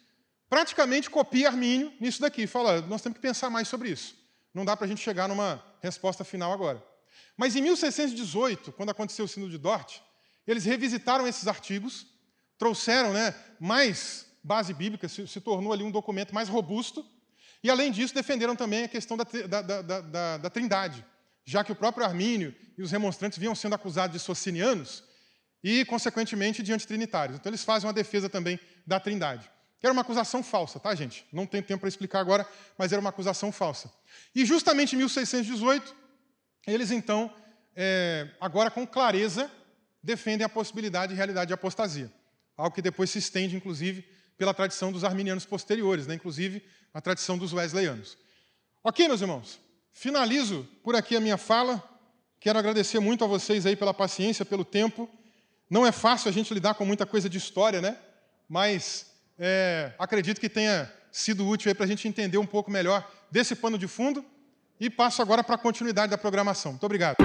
praticamente copia Armínio nisso daqui. Fala, nós temos que pensar mais sobre isso. Não dá para a gente chegar numa resposta final agora. Mas em 1618, quando aconteceu o Sino de Dort, eles revisitaram esses artigos, trouxeram né, mais base bíblica, se, se, tornou ali um documento mais robusto, e além disso defenderam também a questão da, da, da, da trindade, já que o próprio Armínio e os remonstrantes vinham sendo acusados de socinianos, e, consequentemente, de antitrinitários. Então, eles fazem uma defesa também da trindade. Era uma acusação falsa, tá, gente? Não tem tempo para explicar agora, mas era uma acusação falsa. E, justamente em 1618, eles, então, é, agora com clareza, defendem a possibilidade e realidade de apostasia. Algo que depois se estende, inclusive, pela tradição dos arminianos posteriores, né? inclusive a tradição dos wesleyanos. Ok, meus irmãos? Finalizo por aqui a minha fala. Quero agradecer muito a vocês aí pela paciência, pelo tempo. Não é fácil a gente lidar com muita coisa de história, né? Mas é, acredito que tenha sido útil para a gente entender um pouco melhor desse pano de fundo. E passo agora para a continuidade da programação. Muito obrigado.